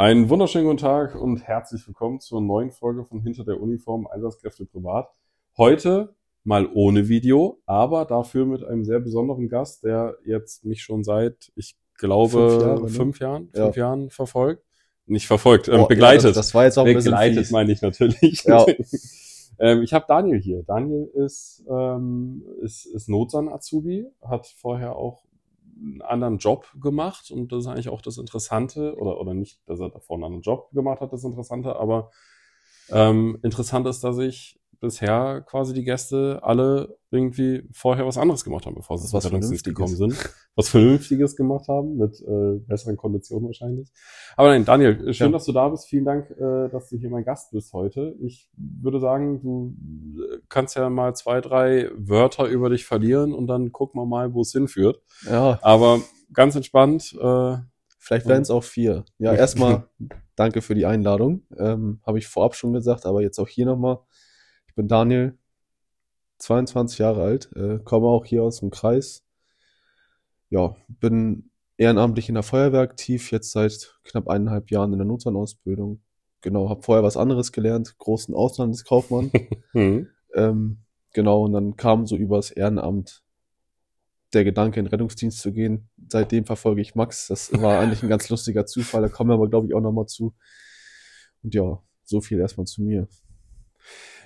Einen wunderschönen guten Tag und herzlich willkommen zur neuen Folge von Hinter der Uniform Einsatzkräfte privat. Heute mal ohne Video, aber dafür mit einem sehr besonderen Gast, der jetzt mich schon seit, ich glaube, Fünf Jahre, ne? fünf Jahren, Ja. fünf Jahren verfolgt. Nicht verfolgt, ähm, begleitet. Ja, das, das war jetzt auch ein bisschen begleitet meine ich natürlich. Ja. ähm, ich habe Daniel hier. Daniel ist, ähm, ist, ist Notsan-Azubi, hat vorher auch einen anderen Job gemacht und das ist eigentlich auch das Interessante, oder, oder nicht, dass er davor einen anderen Job gemacht hat, das Interessante, aber ähm, interessant ist, dass ich bisher quasi die Gäste alle irgendwie vorher was anderes gemacht haben, bevor sie zum Rettungsdienst gekommen sind. Was Vernünftiges gemacht haben, mit äh, besseren Konditionen wahrscheinlich. Aber nein, Daniel, schön, Ja. dass du da bist. Vielen Dank, äh, dass du hier mein Gast bist heute. Ich würde sagen, du äh, kannst ja mal zwei, drei Wörter über dich verlieren und dann gucken wir mal, wo es hinführt. Ja, Aber ganz entspannt, äh, vielleicht wären es auch vier. Ja, erstmal danke für die Einladung. Ähm, Habe ich vorab schon gesagt, aber jetzt auch hier nochmal. Ich bin Daniel, 22 Jahre alt, äh, komme auch hier aus dem Kreis. Ja, bin ehrenamtlich in der Feuerwehr aktiv, jetzt seit knapp eineinhalb Jahren in der Notsanausbildung. Genau, habe vorher was anderes gelernt, großen Auslandskaufmann. hm. Ähm, genau, und dann kam so übers Ehrenamt der Gedanke, in den Rettungsdienst zu gehen. Seitdem verfolge ich Max. Das war eigentlich ein ganz lustiger Zufall, da kommen wir aber, glaube ich, auch nochmal zu. Und ja, so viel erstmal zu mir.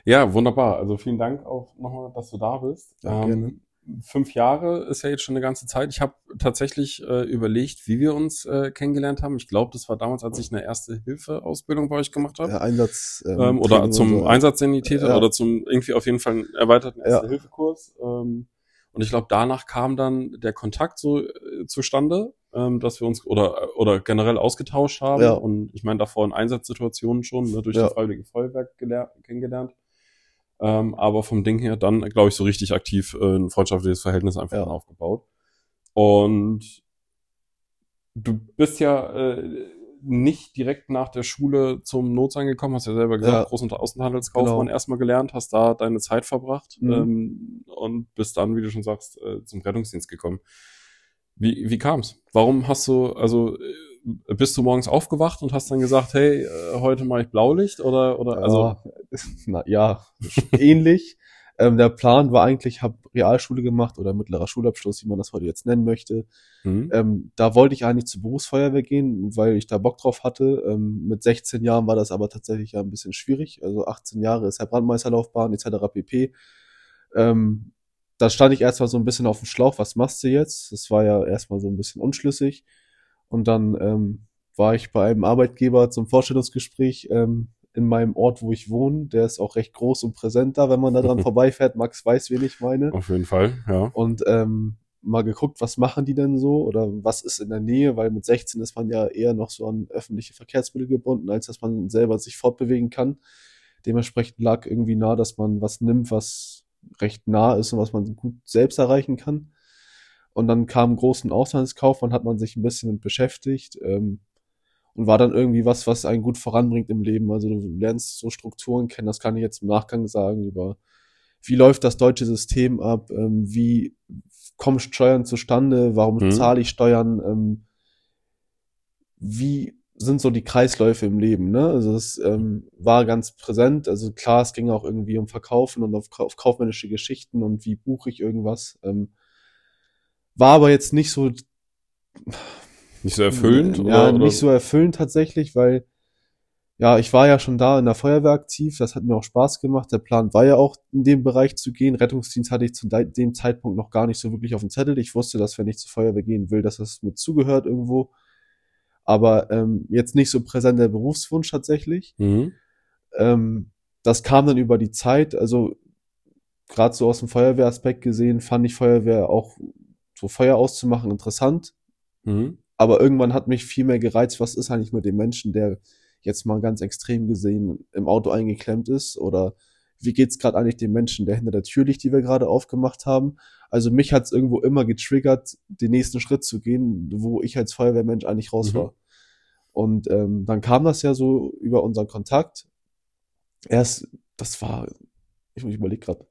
Ja, wunderbar. Also vielen Dank auch nochmal, dass du da bist. Ja, gerne. Fünf Jahre ist ja jetzt schon eine ganze Zeit. Ich habe tatsächlich äh, überlegt, wie wir uns äh, kennengelernt haben. Ich glaube, das war damals, als ich eine erste Hilfe-Ausbildung bei euch gemacht habe. Ja, Einsatz. ähm, oder Training zum so. Einsatzsanitäter Ja. oder zum irgendwie auf jeden Fall einen erweiterten. Erste-Hilfe-Kurs. Ähm, und ich glaube, danach kam dann der Kontakt so äh, zustande, ähm, dass wir uns oder oder generell ausgetauscht haben. Ja. Und ich meine, davor in Einsatzsituationen schon ne, durch Ja. die Freiwillige Feuerwehr geler- kennengelernt. Ähm, aber vom Ding her dann, glaube ich, so richtig aktiv äh, ein freundschaftliches Verhältnis einfach Ja. aufgebaut. Und du bist ja äh, nicht direkt nach der Schule zum Notsein gekommen, hast ja selber gesagt, Ja. Groß- und Außenhandelskaufmann Genau. erstmal gelernt, hast da deine Zeit verbracht Mhm. ähm, und bist dann, wie du schon sagst, äh, zum Rettungsdienst gekommen. Wie, wie kam's? Warum hast du, also äh, bist du morgens aufgewacht und hast dann gesagt, hey, äh, heute mache ich Blaulicht oder oder also ja, na, ja, ähnlich. Ähm, der Plan war eigentlich, habe Realschule gemacht oder mittlerer Schulabschluss, wie man das heute jetzt nennen möchte. hm? Ähm, da wollte ich eigentlich zur Berufsfeuerwehr gehen, weil ich da Bock drauf hatte. Ähm, mit 16 Jahren war das aber tatsächlich ja ein bisschen schwierig. Also 18 Jahre ist ja Brandmeisterlaufbahn etc. pp. Ähm, da stand ich erstmal so ein bisschen auf dem Schlauch, was machst du jetzt? Das war ja erstmal so ein bisschen unschlüssig. Und dann ähm, war ich bei einem Arbeitgeber zum Vorstellungsgespräch ähm, in meinem Ort, wo ich wohne. Der ist auch recht groß und präsent da, wenn man da dran vorbeifährt. Max weiß, wen ich meine Auf jeden Fall, ja. und ähm, mal geguckt, was machen die denn so oder was ist in der Nähe, weil mit 16 ist man ja eher noch so an öffentliche Verkehrsmittel gebunden, als dass man selber sich fortbewegen kann. Dementsprechend lag irgendwie nah, dass man was nimmt, was recht nah ist und was man gut selbst erreichen kann. Und dann kam ein großen Auslandskaufmann, hat man sich ein bisschen mit beschäftigt ähm, und war dann irgendwie was, was einen gut voranbringt im Leben. Also du lernst so Strukturen kennen, das kann ich jetzt im Nachgang sagen, über wie läuft das deutsche System ab, ähm, wie kommen Steuern zustande, warum Mhm. zahle ich Steuern, ähm, wie sind so die Kreisläufe im Leben, ne? Also es ähm, war ganz präsent. Also klar, es ging auch irgendwie um Verkaufen und auf, auf kaufmännische Geschichten und wie buche ich irgendwas. Ähm, war aber jetzt nicht so Nicht so erfüllend? ja, oder, nicht so erfüllend tatsächlich, weil ja, ich war ja schon da in der Feuerwehr aktiv, das hat mir auch Spaß gemacht. Der Plan war ja auch in dem Bereich zu gehen. Rettungsdienst hatte ich zu de- dem Zeitpunkt noch gar nicht so wirklich auf dem Zettel. Ich wusste, dass wenn ich zur Feuerwehr gehen will, dass das mit zugehört irgendwo. Aber ähm, jetzt nicht so präsent der Berufswunsch tatsächlich. Mhm. Ähm, das kam dann über die Zeit, also gerade so aus dem Feuerwehraspekt gesehen, fand ich Feuerwehr auch so Feuer auszumachen interessant. Mhm. Aber irgendwann hat mich viel mehr gereizt, was ist eigentlich mit dem Menschen, der jetzt mal ganz extrem gesehen im Auto eingeklemmt ist oder wie geht's gerade eigentlich dem Menschen, der hinter der Tür liegt, die wir gerade aufgemacht haben. Also mich hat's irgendwo immer getriggert, den nächsten Schritt zu gehen, wo ich als Feuerwehrmensch eigentlich raus Mhm. war. Und ähm, dann kam das ja so über unseren Kontakt. Erst, das war, ich, ich überlege gerade,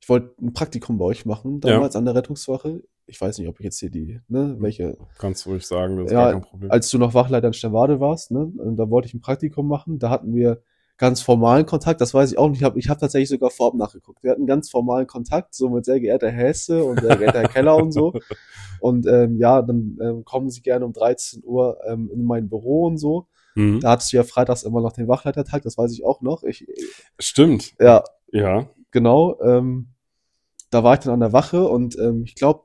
ich wollte ein Praktikum bei euch machen, damals an der Rettungswache. Ich weiß nicht, ob ich jetzt hier die, ne, welche, Kannst du ruhig sagen, das ist Ja, gar kein Problem. als du noch Wachleiter in Sternwade warst, ne, und da wollte ich ein Praktikum machen, da hatten wir ganz formalen Kontakt, das weiß ich auch nicht, ich habe ich hab tatsächlich sogar vorab nachgeguckt. Wir hatten ganz formalen Kontakt, so mit sehr geehrter Herr Hesse und sehr geehrter Herr Keller und so. Und ähm, ja, dann ähm, kommen Sie gerne um 13 Uhr ähm, in mein Büro und so. Mhm. Da hattest du ja freitags immer noch den Wachleitertag, das weiß ich auch noch. Ich, Stimmt. ja, Ja. genau. Ähm, da war ich dann an der Wache und ähm, ich glaube,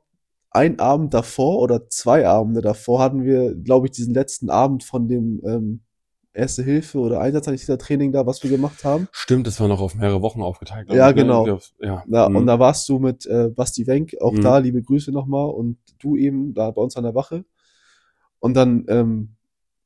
ein Abend davor oder zwei Abende davor hatten wir, glaube ich, diesen letzten Abend von dem ähm, Erste Hilfe oder Training da, was wir gemacht haben. Stimmt, das war noch auf mehrere Wochen aufgeteilt. Ja, ich, ne? genau. Auf- Ja, Ja, Mhm. und da warst du mit äh, Basti Wenk, auch Mhm. da, liebe Grüße nochmal, und du eben da bei uns an der Wache. Und dann ähm,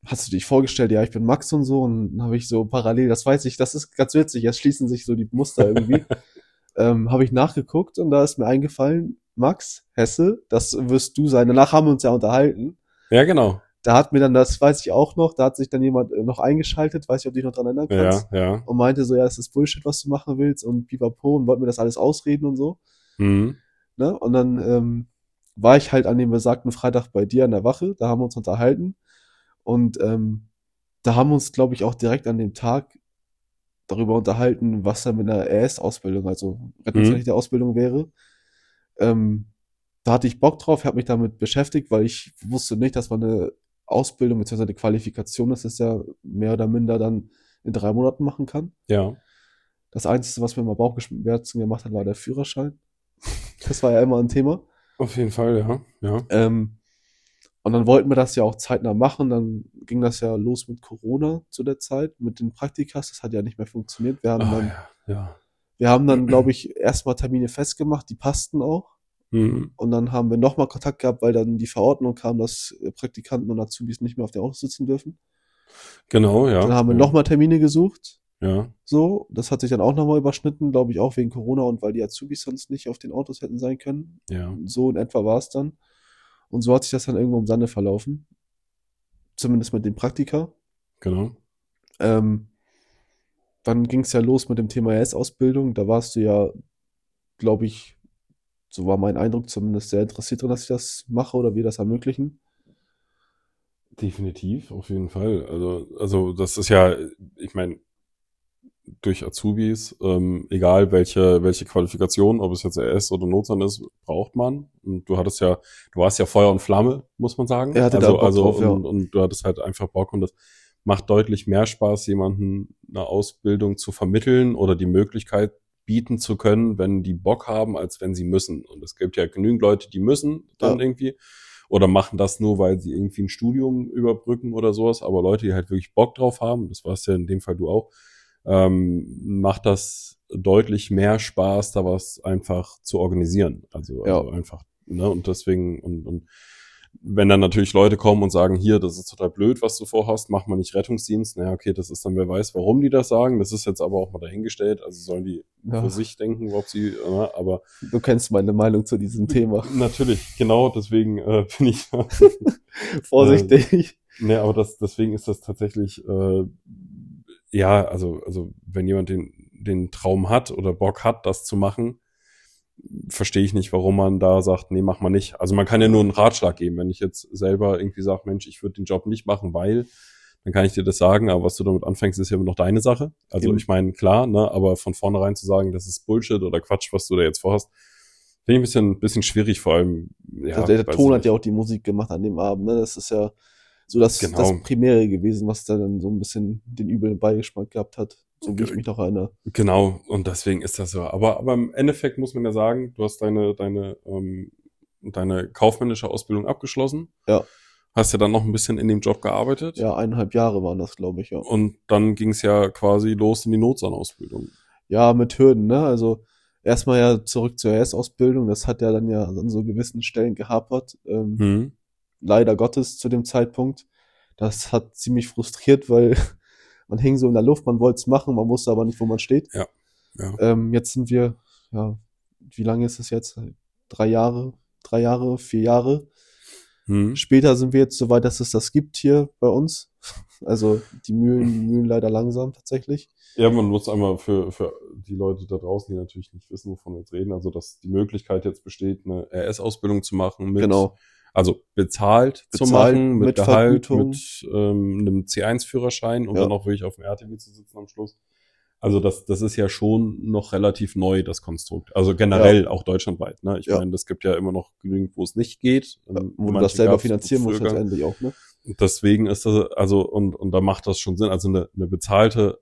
hast du dich vorgestellt, ja, ich bin Max und so, und dann habe ich so parallel, das weiß ich, das ist ganz witzig, jetzt schließen sich so die Muster irgendwie. ähm, habe ich nachgeguckt und da ist mir eingefallen, Max Hesse, das wirst du sein. Danach haben wir uns ja unterhalten. ja, genau. Da hat mir dann, das weiß ich auch noch, da hat sich dann jemand äh, noch eingeschaltet, weiß ich, ob du dich noch dran erinnern kannst, Ja, ja. und meinte so, ja, das ist Bullshit, was du machen willst und pipapo und wollte mir das alles ausreden und so. Mhm. Ne? Und dann ähm, war ich halt an dem besagten Freitag bei dir an der Wache, da haben wir uns unterhalten und ähm, da haben wir uns, glaube ich, auch direkt an dem Tag darüber unterhalten, was da mit einer RS-Ausbildung, also rettungsrechtliche Ausbildung wäre. Ähm, da hatte ich Bock drauf, habe mich damit beschäftigt, weil ich wusste nicht, dass man eine Ausbildung bzw. eine Qualifikation, das ist ja mehr oder minder dann in drei Monaten machen kann. Ja. Das Einzige, was mir mal Bauchschmerzen gemacht hat, war der Führerschein. Das war ja immer ein Thema. Auf jeden Fall, ja. Ja. Ähm, und dann wollten wir das ja auch zeitnah machen. Dann ging das ja los mit Corona zu der Zeit, mit den Praktikas. Das hat ja nicht mehr funktioniert. Wir haben Ah, dann, ja. ja. Wir haben dann, glaube ich, erstmal Termine festgemacht, die passten auch. Mhm. Und dann haben wir nochmal Kontakt gehabt, weil dann die Verordnung kam, dass äh, Praktikanten und Azubis nicht mehr auf der Auto sitzen dürfen. Genau, ja. Dann haben wir ja. nochmal Termine gesucht. Ja. So, das hat sich dann auch nochmal überschnitten, glaube ich, auch wegen Corona und weil die Azubis sonst nicht auf den Autos hätten sein können. Ja. So in etwa war es dann. Und so hat sich das dann irgendwo im Sande verlaufen. Zumindest mit dem Praktika. Genau. Ähm, dann ging es ja los mit dem Thema RS-Ausbildung. Da warst du ja, glaube ich, so war mein Eindruck zumindest sehr interessiert dran, dass ich das mache oder wir das ermöglichen. Definitiv, auf jeden Fall. Also, also das ist ja, ich meine, durch Azubis, ähm, egal welche, welche Qualifikation, ob es jetzt RS oder Notsan ist, braucht man. Und du hattest ja, du warst ja Feuer und Flamme, muss man sagen. Er hatte da also, Bock also drauf, ja. und, und du hattest halt einfach Bock und das macht deutlich mehr Spaß, jemanden eine Ausbildung zu vermitteln oder die Möglichkeit bieten zu können, wenn die Bock haben, als wenn sie müssen. Und es gibt ja genügend Leute, die müssen dann Ja. irgendwie oder machen das nur, weil sie irgendwie ein Studium überbrücken oder sowas. Aber Leute, die halt wirklich Bock drauf haben, das warst ja in dem Fall du auch, ähm, macht das deutlich mehr Spaß, da was einfach zu organisieren. Also, Ja. also einfach, ne, und deswegen, und, und wenn dann natürlich Leute kommen und sagen, hier, das ist total blöd, was du vorhast, mach mal nicht Rettungsdienst, naja, okay, das ist dann, wer weiß, warum die das sagen, das ist jetzt aber auch mal dahingestellt, also sollen die Ja. für sich denken, ob sie, ne, aber Du kennst meine Meinung zu diesem Thema. natürlich, genau, deswegen äh, bin ich, Vorsichtig. ne, aber das, deswegen ist das tatsächlich, äh, ja, also, also, wenn jemand den, den Traum hat oder Bock hat, das zu machen, verstehe ich nicht, warum man da sagt, nee, mach mal nicht. Also man kann ja nur einen Ratschlag geben. Wenn ich jetzt selber irgendwie sage, Mensch, ich würde den Job nicht machen, weil, dann kann ich dir das sagen, aber was du damit anfängst, ist ja immer noch deine Sache. Also Eben. ich meine, klar, ne, aber von vornherein zu sagen, das ist Bullshit oder Quatsch, was du da jetzt vorhast, finde ich ein bisschen, bisschen schwierig, vor allem, ja. Also der, der Ton hat ja auch die Musik gemacht an dem Abend. Ne? Das ist ja so das, Genau. das Primäre gewesen, was dann so ein bisschen den üblen Beigeschmack gehabt hat. So wie ich mich noch erinnere. Genau, und deswegen ist das so. Aber, aber im Endeffekt muss man ja sagen, du hast deine, deine, ähm, deine kaufmännische Ausbildung abgeschlossen. Ja. Hast ja dann noch ein bisschen in dem Job gearbeitet. Ja, eineinhalb Jahre waren das, glaube ich, ja. Und dann ging es ja quasi los in die Notsanausbildung. Ja, mit Hürden, ne? Also erstmal ja zurück zur RS-Ausbildung. Das hat ja dann ja an so gewissen Stellen gehapert. Ähm, Hm. leider Gottes zu dem Zeitpunkt. Das hat ziemlich frustriert, weil man hing so in der Luft, man wollte es machen, man wusste aber nicht, wo man steht. Ja, ja. Ähm, jetzt sind wir, ja, wie lange ist es jetzt? Drei Jahre, drei Jahre, vier Jahre. Hm. Später sind wir jetzt so weit, dass es das gibt hier bei uns. Also die Mühlen, die Mühlen leider langsam tatsächlich. Ja, man muss einmal für, für die Leute da draußen, die natürlich nicht wissen, wovon wir jetzt reden, also dass die Möglichkeit jetzt besteht, eine RS-Ausbildung zu machen mit, Genau. Also bezahlt, zu Bezahlt, machen, mit, mit Gehalt, Vergütung. mit ähm, einem C1-Führerschein und Ja. dann auch wirklich auf dem RTW zu sitzen am Schluss. Also das, das ist ja schon noch relativ neu, das Konstrukt. Also generell auch deutschlandweit. Ne? Ich Ja. meine, es gibt ja immer noch genügend, wo es nicht geht. Ähm, Wo du manche das selber finanzieren gar- letztendlich auch, ne? Deswegen ist das, also, und, und da macht das schon Sinn. Also eine, eine bezahlte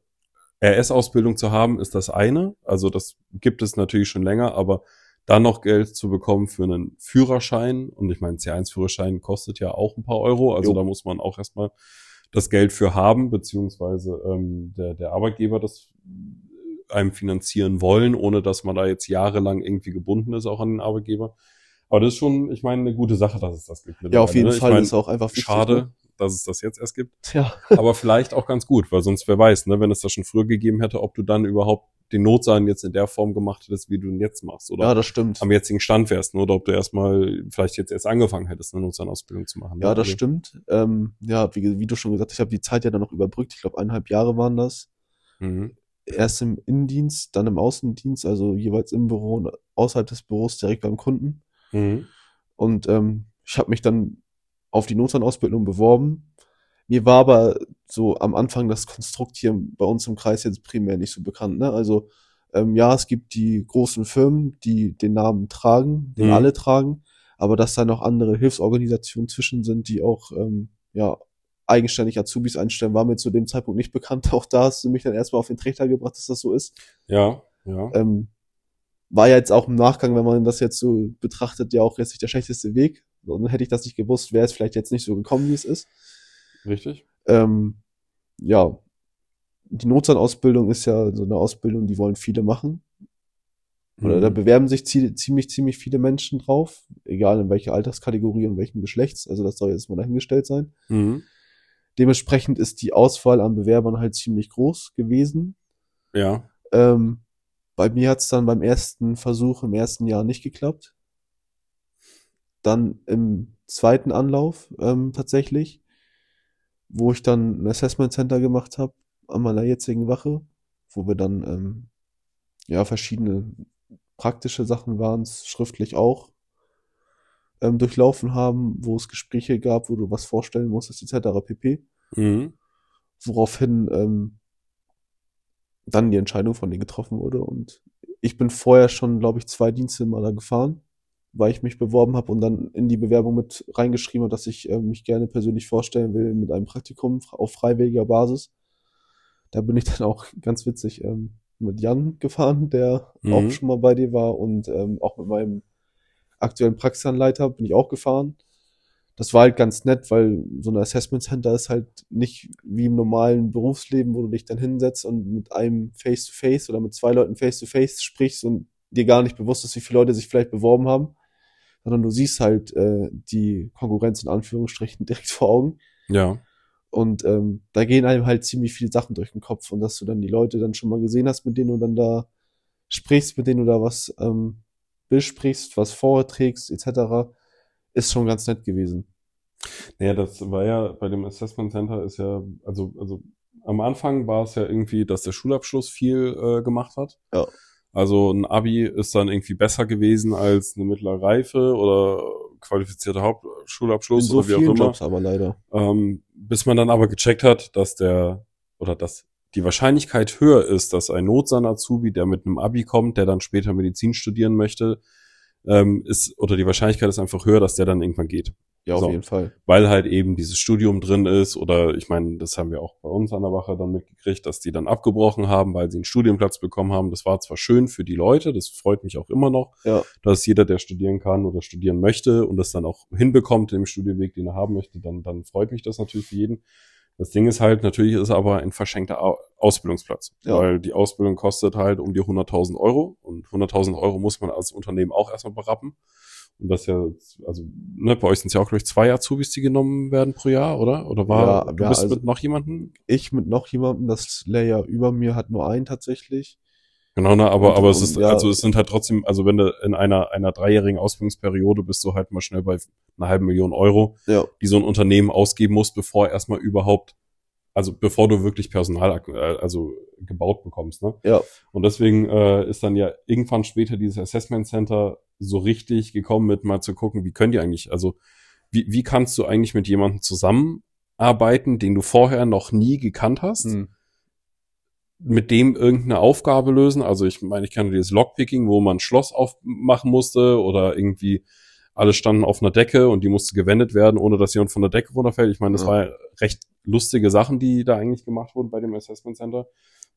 RS-Ausbildung zu haben, ist das eine. Also das gibt es natürlich schon länger, aber dann noch Geld zu bekommen für einen Führerschein, und ich meine, C1-Führerschein kostet ja auch ein paar Euro, also Jo. da muss man auch erstmal das Geld für haben, beziehungsweise ähm, der, der Arbeitgeber das einem finanzieren wollen, ohne dass man da jetzt jahrelang irgendwie gebunden ist, auch an den Arbeitgeber. Aber das ist schon, ich meine, eine gute Sache, dass es das gibt. Ja, auf jeden ne? Fall meine, ist auch einfach wichtig, Schade, Ne? dass es das jetzt erst gibt. Ja, Aber vielleicht auch ganz gut, weil sonst wer weiß, ne, wenn es das schon früher gegeben hätte, ob du dann überhaupt den Notsan jetzt in der Form gemacht hättest, wie du ihn jetzt machst. Oder ja, das stimmt. am jetzigen Stand wärst, ne, oder ob du erstmal vielleicht jetzt erst angefangen hättest, eine Notsan-Ausbildung zu machen. ne? Ja, das Also, stimmt. Ähm, ja, wie, wie du schon gesagt hast, ich habe die Zeit ja dann noch überbrückt. Ich glaube, eineinhalb Jahre waren das. Mhm. Erst im Innendienst, dann im Außendienst, also jeweils im Büro und außerhalb des Büros direkt beim Kunden. Mhm. Und ähm, ich habe mich dann auf die Notzahnausbildung beworben. Mir war aber so am Anfang das Konstrukt hier bei uns im Kreis jetzt primär nicht so bekannt. Ne? Also ähm, ja, es gibt die großen Firmen, die den Namen tragen, den Mhm. alle tragen, aber dass da noch andere Hilfsorganisationen zwischen sind, die auch ähm, ja eigenständig Azubis einstellen, war mir zu dem Zeitpunkt nicht bekannt. Auch da hast du mich dann erstmal auf den Trichter gebracht, dass das so ist. Ja, ja. Ähm, war ja jetzt auch im Nachgang, wenn man das jetzt so betrachtet, ja auch jetzt nicht der schlechteste Weg. Und hätte ich das nicht gewusst, wäre es vielleicht jetzt nicht so gekommen, wie es ist. Richtig. Ähm, ja, die Notzahnausbildung ist ja so eine Ausbildung, die wollen viele machen. Oder da Mhm. bewerben sich zie- ziemlich, ziemlich viele Menschen drauf, egal in welcher Alterskategorie und welchem Geschlechts. Also das soll jetzt mal dahingestellt sein. Mhm. Dementsprechend ist die Auswahl an Bewerbern halt ziemlich groß gewesen. Ja. Ähm, bei mir hat's dann beim ersten Versuch im ersten Jahr nicht geklappt. Dann im zweiten Anlauf ähm, tatsächlich, wo ich dann ein Assessment Center gemacht habe an meiner jetzigen Wache, wo wir dann ähm, ja verschiedene praktische Sachen waren schriftlich auch, ähm, durchlaufen haben, wo es Gespräche gab, wo du was vorstellen musstest, etc. pp Mhm. woraufhin ähm, dann die Entscheidung von denen getroffen wurde. Und ich bin vorher schon, glaube ich, zwei Dienste mal da gefahren, weil ich mich beworben habe und dann in die Bewerbung mit reingeschrieben habe, dass ich äh, mich gerne persönlich vorstellen will mit einem Praktikum auf freiwilliger Basis. Da bin ich dann auch ganz witzig ähm, mit Jan gefahren, der Mhm. auch schon mal bei dir war und ähm, auch mit meinem aktuellen Praxisanleiter bin ich auch gefahren das war halt ganz nett, weil so ein Assessment Center ist halt nicht wie im normalen Berufsleben, wo du dich dann hinsetzt und mit einem Face-to-Face oder mit zwei Leuten Face-to-Face sprichst und dir gar nicht bewusst ist, wie viele Leute sich vielleicht beworben haben, sondern du siehst halt äh, die Konkurrenz in Anführungsstrichen direkt vor Augen. Ja. Und ähm, da gehen einem halt ziemlich viele Sachen durch den Kopf und dass du dann die Leute dann schon mal gesehen hast, mit denen du dann da sprichst, mit denen du da was ähm, besprichst, was vorträgst, etc., ist schon ganz nett gewesen. Naja, das war ja bei dem Assessment Center ist ja, also, also am Anfang war es ja irgendwie, dass der Schulabschluss viel äh, gemacht hat. Ja. Also ein Abi ist dann irgendwie besser gewesen als eine mittlere Reife oder qualifizierter Hauptschulabschluss so oder wie auch immer. Jobs aber leider. Ähm, bis man dann aber gecheckt hat, dass der oder dass die Wahrscheinlichkeit höher ist, dass ein Notsan-Azubi, der mit einem Abi kommt, der dann später Medizin studieren möchte, ähm, ist, oder die Wahrscheinlichkeit ist einfach höher, dass der dann irgendwann geht. Ja, auf So. jeden Fall. Weil halt eben dieses Studium drin ist, oder ich meine, das haben wir auch bei uns an der Wache dann mitgekriegt, dass die dann abgebrochen haben, weil sie einen Studienplatz bekommen haben. Das war zwar schön für die Leute, das freut mich auch immer noch, Ja. dass jeder, der studieren kann oder studieren möchte und das dann auch hinbekommt in dem Studienweg, den er haben möchte, dann, dann freut mich das natürlich für jeden. Das Ding ist halt, natürlich ist aber ein verschenkter Au- Ausbildungsplatz, Ja. weil die Ausbildung kostet halt um die 100.000 Euro und 100.000 Euro muss man als Unternehmen auch erstmal berappen. Und das ja, also, ne, bei euch sind es ja auch, glaube ich, zwei Azubis, die genommen werden pro Jahr, oder? Oder war, Ja, du ja, bist also- mit noch jemandem? Ich mit noch jemandem, das Layer über mir hat nur einen tatsächlich. Genau, ne, aber, Und- aber es ist, ja- also es sind halt trotzdem, also wenn du in einer, einer dreijährigen Ausbildungsperiode bist du halt mal schnell bei einer halben Million Euro, Ja. die so ein Unternehmen ausgeben muss, bevor erstmal überhaupt also bevor du wirklich Personal äh, also gebaut bekommst. Ne? Ja. Und deswegen äh, ist dann ja irgendwann später dieses Assessment Center so richtig gekommen mit mal zu gucken, wie können die eigentlich, also wie, wie kannst du eigentlich mit jemandem zusammenarbeiten, den du vorher noch nie gekannt hast, Hm. mit dem irgendeine Aufgabe lösen. Also ich meine, ich kenne dieses Lockpicking, wo man ein Schloss aufmachen musste oder irgendwie alle standen auf einer Decke und die musste gewendet werden, ohne dass jemand von der Decke runterfällt. Ich meine, das Ja. war recht lustige Sachen, die da eigentlich gemacht wurden bei dem Assessment Center.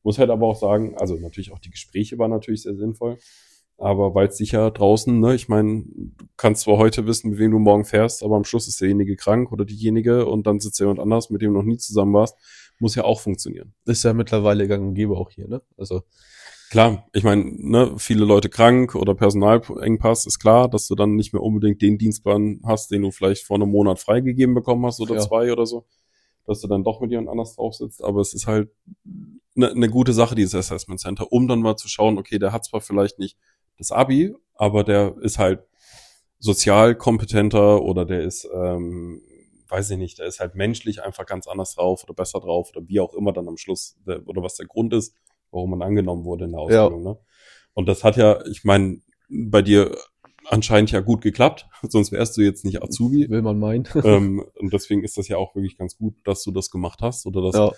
Muss halt aber auch sagen, also natürlich auch die Gespräche waren natürlich sehr sinnvoll. Aber weil es sicher draußen, ne, ich meine, du kannst zwar heute wissen, mit wem du morgen fährst, aber am Schluss ist derjenige krank oder diejenige und dann sitzt jemand anders, mit dem du noch nie zusammen warst, muss ja auch funktionieren. Ist ja mittlerweile gang und gäbe auch hier, ne? Also, Klar, ich meine, ne, viele Leute krank oder Personalengpass, ist klar, dass du dann nicht mehr unbedingt den Dienstplan hast, den du vielleicht vor einem Monat freigegeben bekommen hast oder Ja. zwei oder so, dass du dann doch mit jemand anders drauf sitzt, aber es ist halt eine ne gute Sache, dieses Assessment Center, um dann mal zu schauen, okay, der hat zwar vielleicht nicht das Abi, aber der ist halt sozial kompetenter oder der ist, ähm, weiß ich nicht, der ist halt menschlich einfach ganz anders drauf oder besser drauf oder wie auch immer dann am Schluss der, oder was der Grund ist, warum man angenommen wurde in der Ja. Ausbildung. Ne? Und das hat ja, ich meine, bei dir anscheinend ja gut geklappt, sonst wärst du jetzt nicht Azubi. will man meinen. ähm, und deswegen ist das ja auch wirklich ganz gut, dass du das gemacht hast oder dass ja,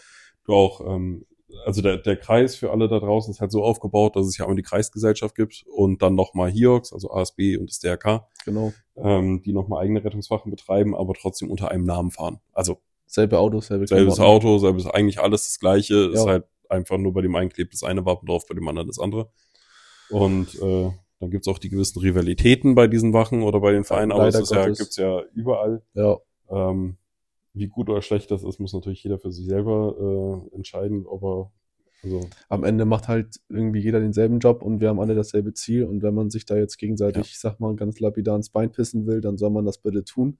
du auch, ähm, also der, der Kreis für alle da draußen ist halt so aufgebaut, dass es ja auch die Kreisgesellschaft gibt und dann nochmal HIOX, also ASB und das DRK, genau. ähm, die nochmal eigene Rettungswachen betreiben, aber trotzdem unter einem Namen fahren. Also Selbe Auto, selbe selbes. Auto, selbes eigentlich alles das gleiche, ist Ja. halt einfach nur bei dem einen klebt das eine Wappen drauf, bei dem anderen das andere. Und äh, dann gibt's auch die gewissen Rivalitäten bei diesen Wachen oder bei den Vereinen, aber ist ja, gibt's ja überall. Ja, Ähm, wie gut oder schlecht das ist, muss natürlich jeder für sich selber äh, entscheiden, ob er also am Ende macht halt irgendwie jeder denselben Job und wir haben alle dasselbe Ziel. Und wenn man sich da jetzt gegenseitig, Ja. ich sag mal, ganz lapidar ins Bein pissen will, dann soll man das bitte tun.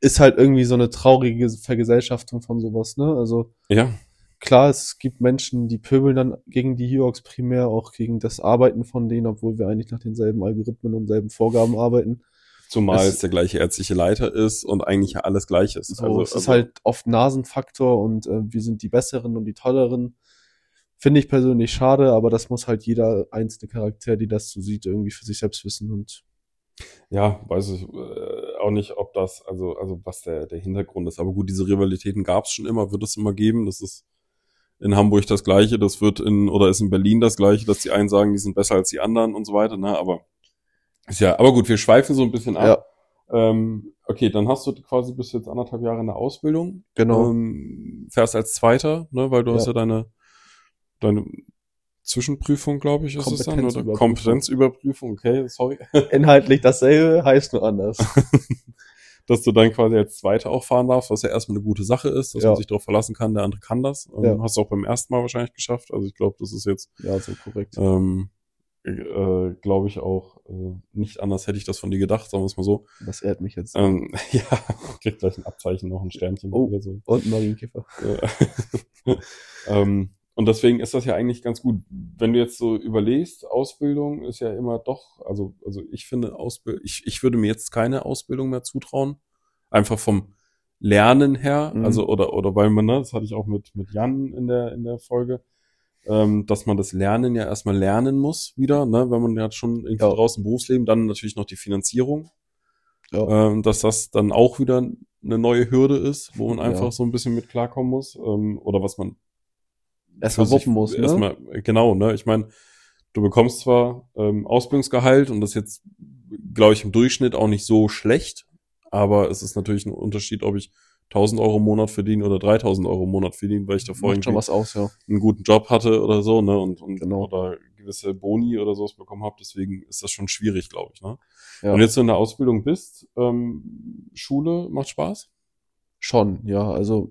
Ist halt irgendwie so eine traurige Vergesellschaftung von sowas, ne? Also ja, klar, es gibt Menschen, die pöbeln dann gegen die Hiox primär, auch gegen das Arbeiten von denen, obwohl wir eigentlich nach denselben Algorithmen und selben Vorgaben arbeiten. zumal Es- es der gleiche ärztliche Leiter ist und eigentlich alles gleich ist. So, also, es ist also, halt oft Nasenfaktor und äh, wir sind die Besseren und die Tolleren. Finde ich persönlich schade, aber das muss halt jeder einzelne Charakter, die das so sieht, irgendwie für sich selbst wissen. Und Ja, weiß ich äh, auch nicht, ob das, also, also was der, der Hintergrund ist. Aber gut, diese Rivalitäten gab es schon immer, wird es immer geben. Das ist in Hamburg das Gleiche, das wird in, oder ist in Berlin das Gleiche, dass die einen sagen, die sind besser als die anderen und so weiter, ne? Aber ist ja, aber gut, wir schweifen so ein bisschen ab. Ähm, okay, dann hast du quasi bis jetzt anderthalb Jahre in der Ausbildung. genau. Ähm, fährst als Zweiter, ne, weil du hast Ja. ja deine, deine Zwischenprüfung, glaube ich, ist es dann, oder. Kompetenzüberprüfung, okay, sorry. Inhaltlich dasselbe, heißt nur anders. dass du dann quasi als Zweiter auch fahren darfst, was ja erstmal eine gute Sache ist, dass Ja. man sich darauf verlassen kann, der andere kann das. Ähm, Ja. Hast du auch beim ersten Mal wahrscheinlich geschafft. Also ich glaube, das ist jetzt, ja, so korrekt. ähm, äh, glaube ich auch, äh, nicht anders hätte ich das von dir gedacht, sagen wir es mal so. Das ehrt mich jetzt. Ähm, ja, kriegt gleich ein Abzeichen, noch ein Sternchen Oh. oder so. Und Marienkäfer. Ja. ähm, und deswegen ist das ja eigentlich ganz gut. Wenn du jetzt so überlegst, Ausbildung ist ja immer doch, also, also ich finde Ausbildung, ich, ich würde mir jetzt keine Ausbildung mehr zutrauen. Einfach vom Lernen her, Mhm. also, oder, oder weil man, ne, das hatte ich auch mit, mit Jan in der, in der Folge, ähm, dass man das Lernen ja erstmal lernen muss wieder, ne, wenn man ja schon irgendwie Ja. draußen Berufsleben, dann natürlich noch die Finanzierung, Ja. ähm, dass das dann auch wieder eine neue Hürde ist, wo man Ja. einfach so ein bisschen mit klarkommen muss, ähm, oder was man Erstmal wuppen muss, ne? Erstmal, genau, ne? Ich meine, du bekommst zwar ähm, Ausbildungsgehalt und das ist jetzt, glaube ich, im Durchschnitt auch nicht so schlecht, aber es ist natürlich ein Unterschied, ob ich 1000 Euro im Monat verdiene oder 3000 Euro im Monat verdiene, weil ich davor Macht schon was aus, ja. einen guten Job hatte oder so, ne? Und, und Genau. oder gewisse Boni oder sowas bekommen habe. Deswegen ist das schon schwierig, glaube ich, ne? Ja. Und jetzt du in der Ausbildung bist, ähm, Schule macht Spaß? Schon, ja. Also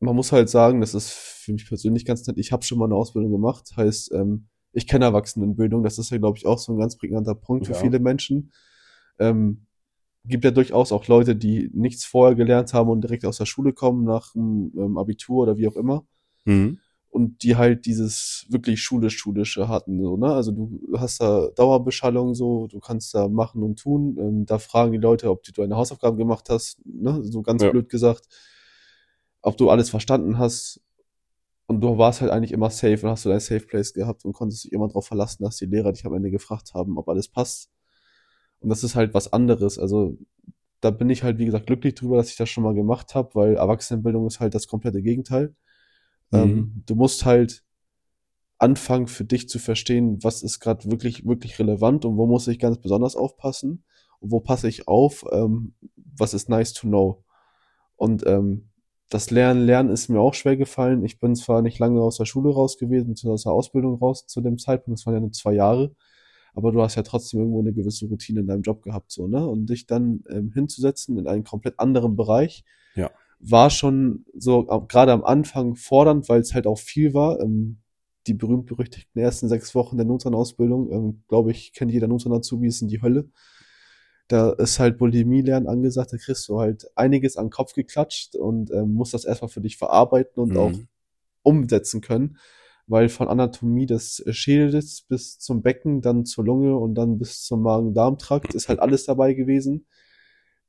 man muss halt sagen, das ist für mich persönlich ganz nett. Ich habe schon mal eine Ausbildung gemacht, heißt, ähm, ich kenne Erwachsenenbildung. Das ist ja, glaube ich, auch so ein ganz prägnanter Punkt für Ja. viele Menschen. Ähm, gibt ja durchaus auch Leute, die nichts vorher gelernt haben und direkt aus der Schule kommen, nach dem ähm, Abitur oder wie auch immer. Mhm. Und die halt dieses wirklich schulisch-schulische hatten, so, ne? Also du hast da Dauerbeschallung so, du kannst da machen und tun. Ähm, da fragen die Leute, ob du deine Hausaufgaben gemacht hast, ne? So ganz Ja. blöd gesagt. Ob du alles verstanden hast. Und du warst halt eigentlich immer safe und hast du dein Safe Place gehabt und konntest dich immer darauf verlassen, dass die Lehrer dich am Ende gefragt haben, ob alles passt. Und das ist halt was anderes. Also da bin ich halt, wie gesagt, glücklich drüber, dass ich das schon mal gemacht habe, weil Erwachsenenbildung ist halt das komplette Gegenteil. Mhm. Ähm, du musst halt anfangen, für dich zu verstehen, was ist gerade wirklich, wirklich relevant und wo muss ich ganz besonders aufpassen und wo passe ich auf, ähm, was ist nice to know. Und ähm, das Lernen, Lernen ist mir auch schwer gefallen. Ich bin zwar nicht lange aus der Schule raus gewesen, beziehungsweise aus der Ausbildung raus zu dem Zeitpunkt, das waren ja nur zwei Jahre, aber du hast ja trotzdem irgendwo eine gewisse Routine in deinem Job gehabt, so, ne? Und dich dann ähm, hinzusetzen in einen komplett anderen Bereich, ja. war schon so gerade am Anfang fordernd, weil es halt auch viel war. Ähm, die berühmt-berüchtigten ersten sechs Wochen der Notsan-Ausbildung, ähm, glaube ich, kennt jeder Notsan-Azubi, ist in die Hölle. Da ist halt Bulimie-Lernen angesagt, da kriegst du halt einiges an den Kopf geklatscht und ähm, musst das erstmal für dich verarbeiten und mhm. auch umsetzen können, weil von Anatomie des Schädels bis zum Becken, dann zur Lunge und dann bis zum Magen-Darm-Trakt ist halt alles dabei gewesen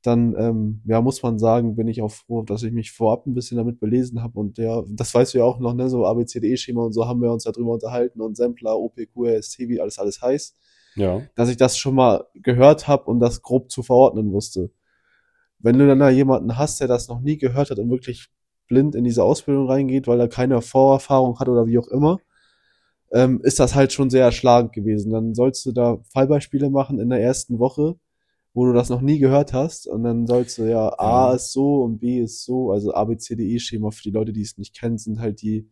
dann ähm, ja, muss man sagen, bin ich auch froh, dass ich mich vorab ein bisschen damit belesen habe. Und ja, das weißt du ja auch noch, ne? So ABCDE-Schema und so haben wir uns darüber unterhalten und Sampler, OPQRST, wie alles alles heißt. Ja. Dass ich das schon mal gehört habe und das grob zu verordnen wusste. Wenn du dann da jemanden hast, der das noch nie gehört hat und wirklich blind in diese Ausbildung reingeht, weil er keine Vorerfahrung hat oder wie auch immer, ähm, ist das halt schon sehr erschlagend gewesen. Dann sollst du da Fallbeispiele machen in der ersten Woche wo du das noch nie gehört hast und dann sollst du ja A ist so und B ist so, also ABCDE-Schema für die Leute, die es nicht kennen, sind halt die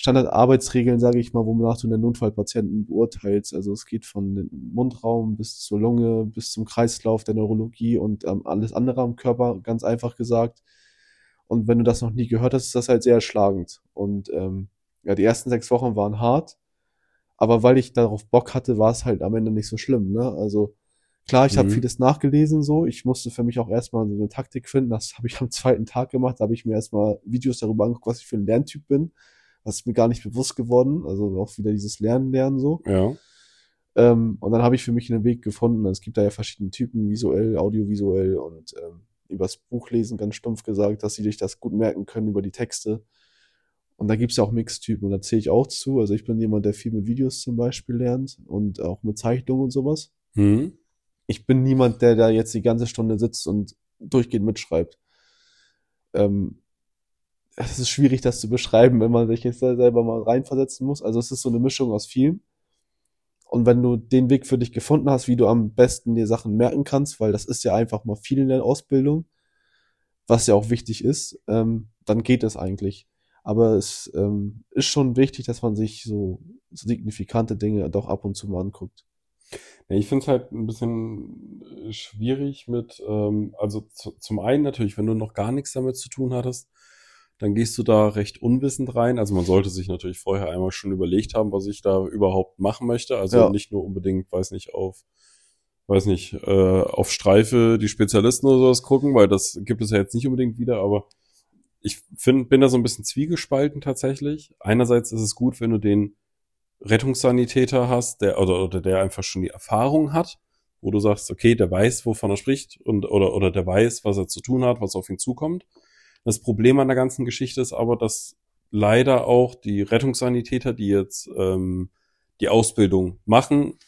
Standardarbeitsregeln, sage ich mal, wonach du den Notfallpatienten beurteilst. Also es geht von dem Mundraum bis zur Lunge, bis zum Kreislauf der Neurologie und ähm, alles andere am Körper, ganz einfach gesagt. Und wenn du das noch nie gehört hast, ist das halt sehr erschlagend. Und ähm, ja, die ersten sechs Wochen waren hart, aber weil ich darauf Bock hatte, war es halt am Ende nicht so schlimm. Ne? Also Klar, ich mhm. habe vieles nachgelesen so. Ich musste für mich auch erstmal so eine Taktik finden. Das habe ich am zweiten Tag gemacht. Da habe ich mir erstmal Videos darüber angeguckt, was ich für ein Lerntyp bin. Was ist mir gar nicht bewusst geworden. Also auch wieder dieses Lernen, Lernen so. Ja. Ähm, und dann habe ich für mich einen Weg gefunden. Es gibt da ja verschiedene Typen, visuell, audiovisuell und ähm, übers Buchlesen ganz stumpf gesagt, dass sie sich das gut merken können über die Texte. Und da gibt's ja auch Mixtypen und da zähle ich auch zu. Also ich bin jemand, der viel mit Videos zum Beispiel lernt und auch mit Zeichnungen und sowas. Mhm ich bin niemand, der da jetzt die ganze Stunde sitzt und durchgehend mitschreibt. Ähm, es ist schwierig, das zu beschreiben, wenn man sich jetzt selber mal reinversetzen muss. Also es ist so eine Mischung aus vielem. Und wenn du den Weg für dich gefunden hast, wie du am besten dir Sachen merken kannst, weil das ist ja einfach mal viel in der Ausbildung, was ja auch wichtig ist, ähm, dann geht es eigentlich. Aber es ähm, ist schon wichtig, dass man sich so signifikante Dinge doch ab und zu mal anguckt. Ja, ich finde es halt ein bisschen schwierig mit, ähm, also zu, zum einen natürlich, wenn du noch gar nichts damit zu tun hattest, dann gehst du da recht unwissend rein. Also man sollte sich natürlich vorher einmal schon überlegt haben, was ich da überhaupt machen möchte. Also ja. nicht nur unbedingt, weiß nicht, auf, weiß nicht, äh, auf Streife die Spezialisten oder sowas gucken, weil das gibt es ja jetzt nicht unbedingt wieder, aber ich find, bin da so ein bisschen zwiegespalten tatsächlich. Einerseits ist es gut, wenn du den Rettungssanitäter hast, der oder, oder der einfach schon die Erfahrung hat, wo du sagst, okay, der weiß, wovon er spricht und oder oder der weiß, was er zu tun hat, was auf ihn zukommt. Das Problem an der ganzen Geschichte ist aber, dass leider auch die Rettungssanitäter, die jetzt ähm, die Ausbildung machen,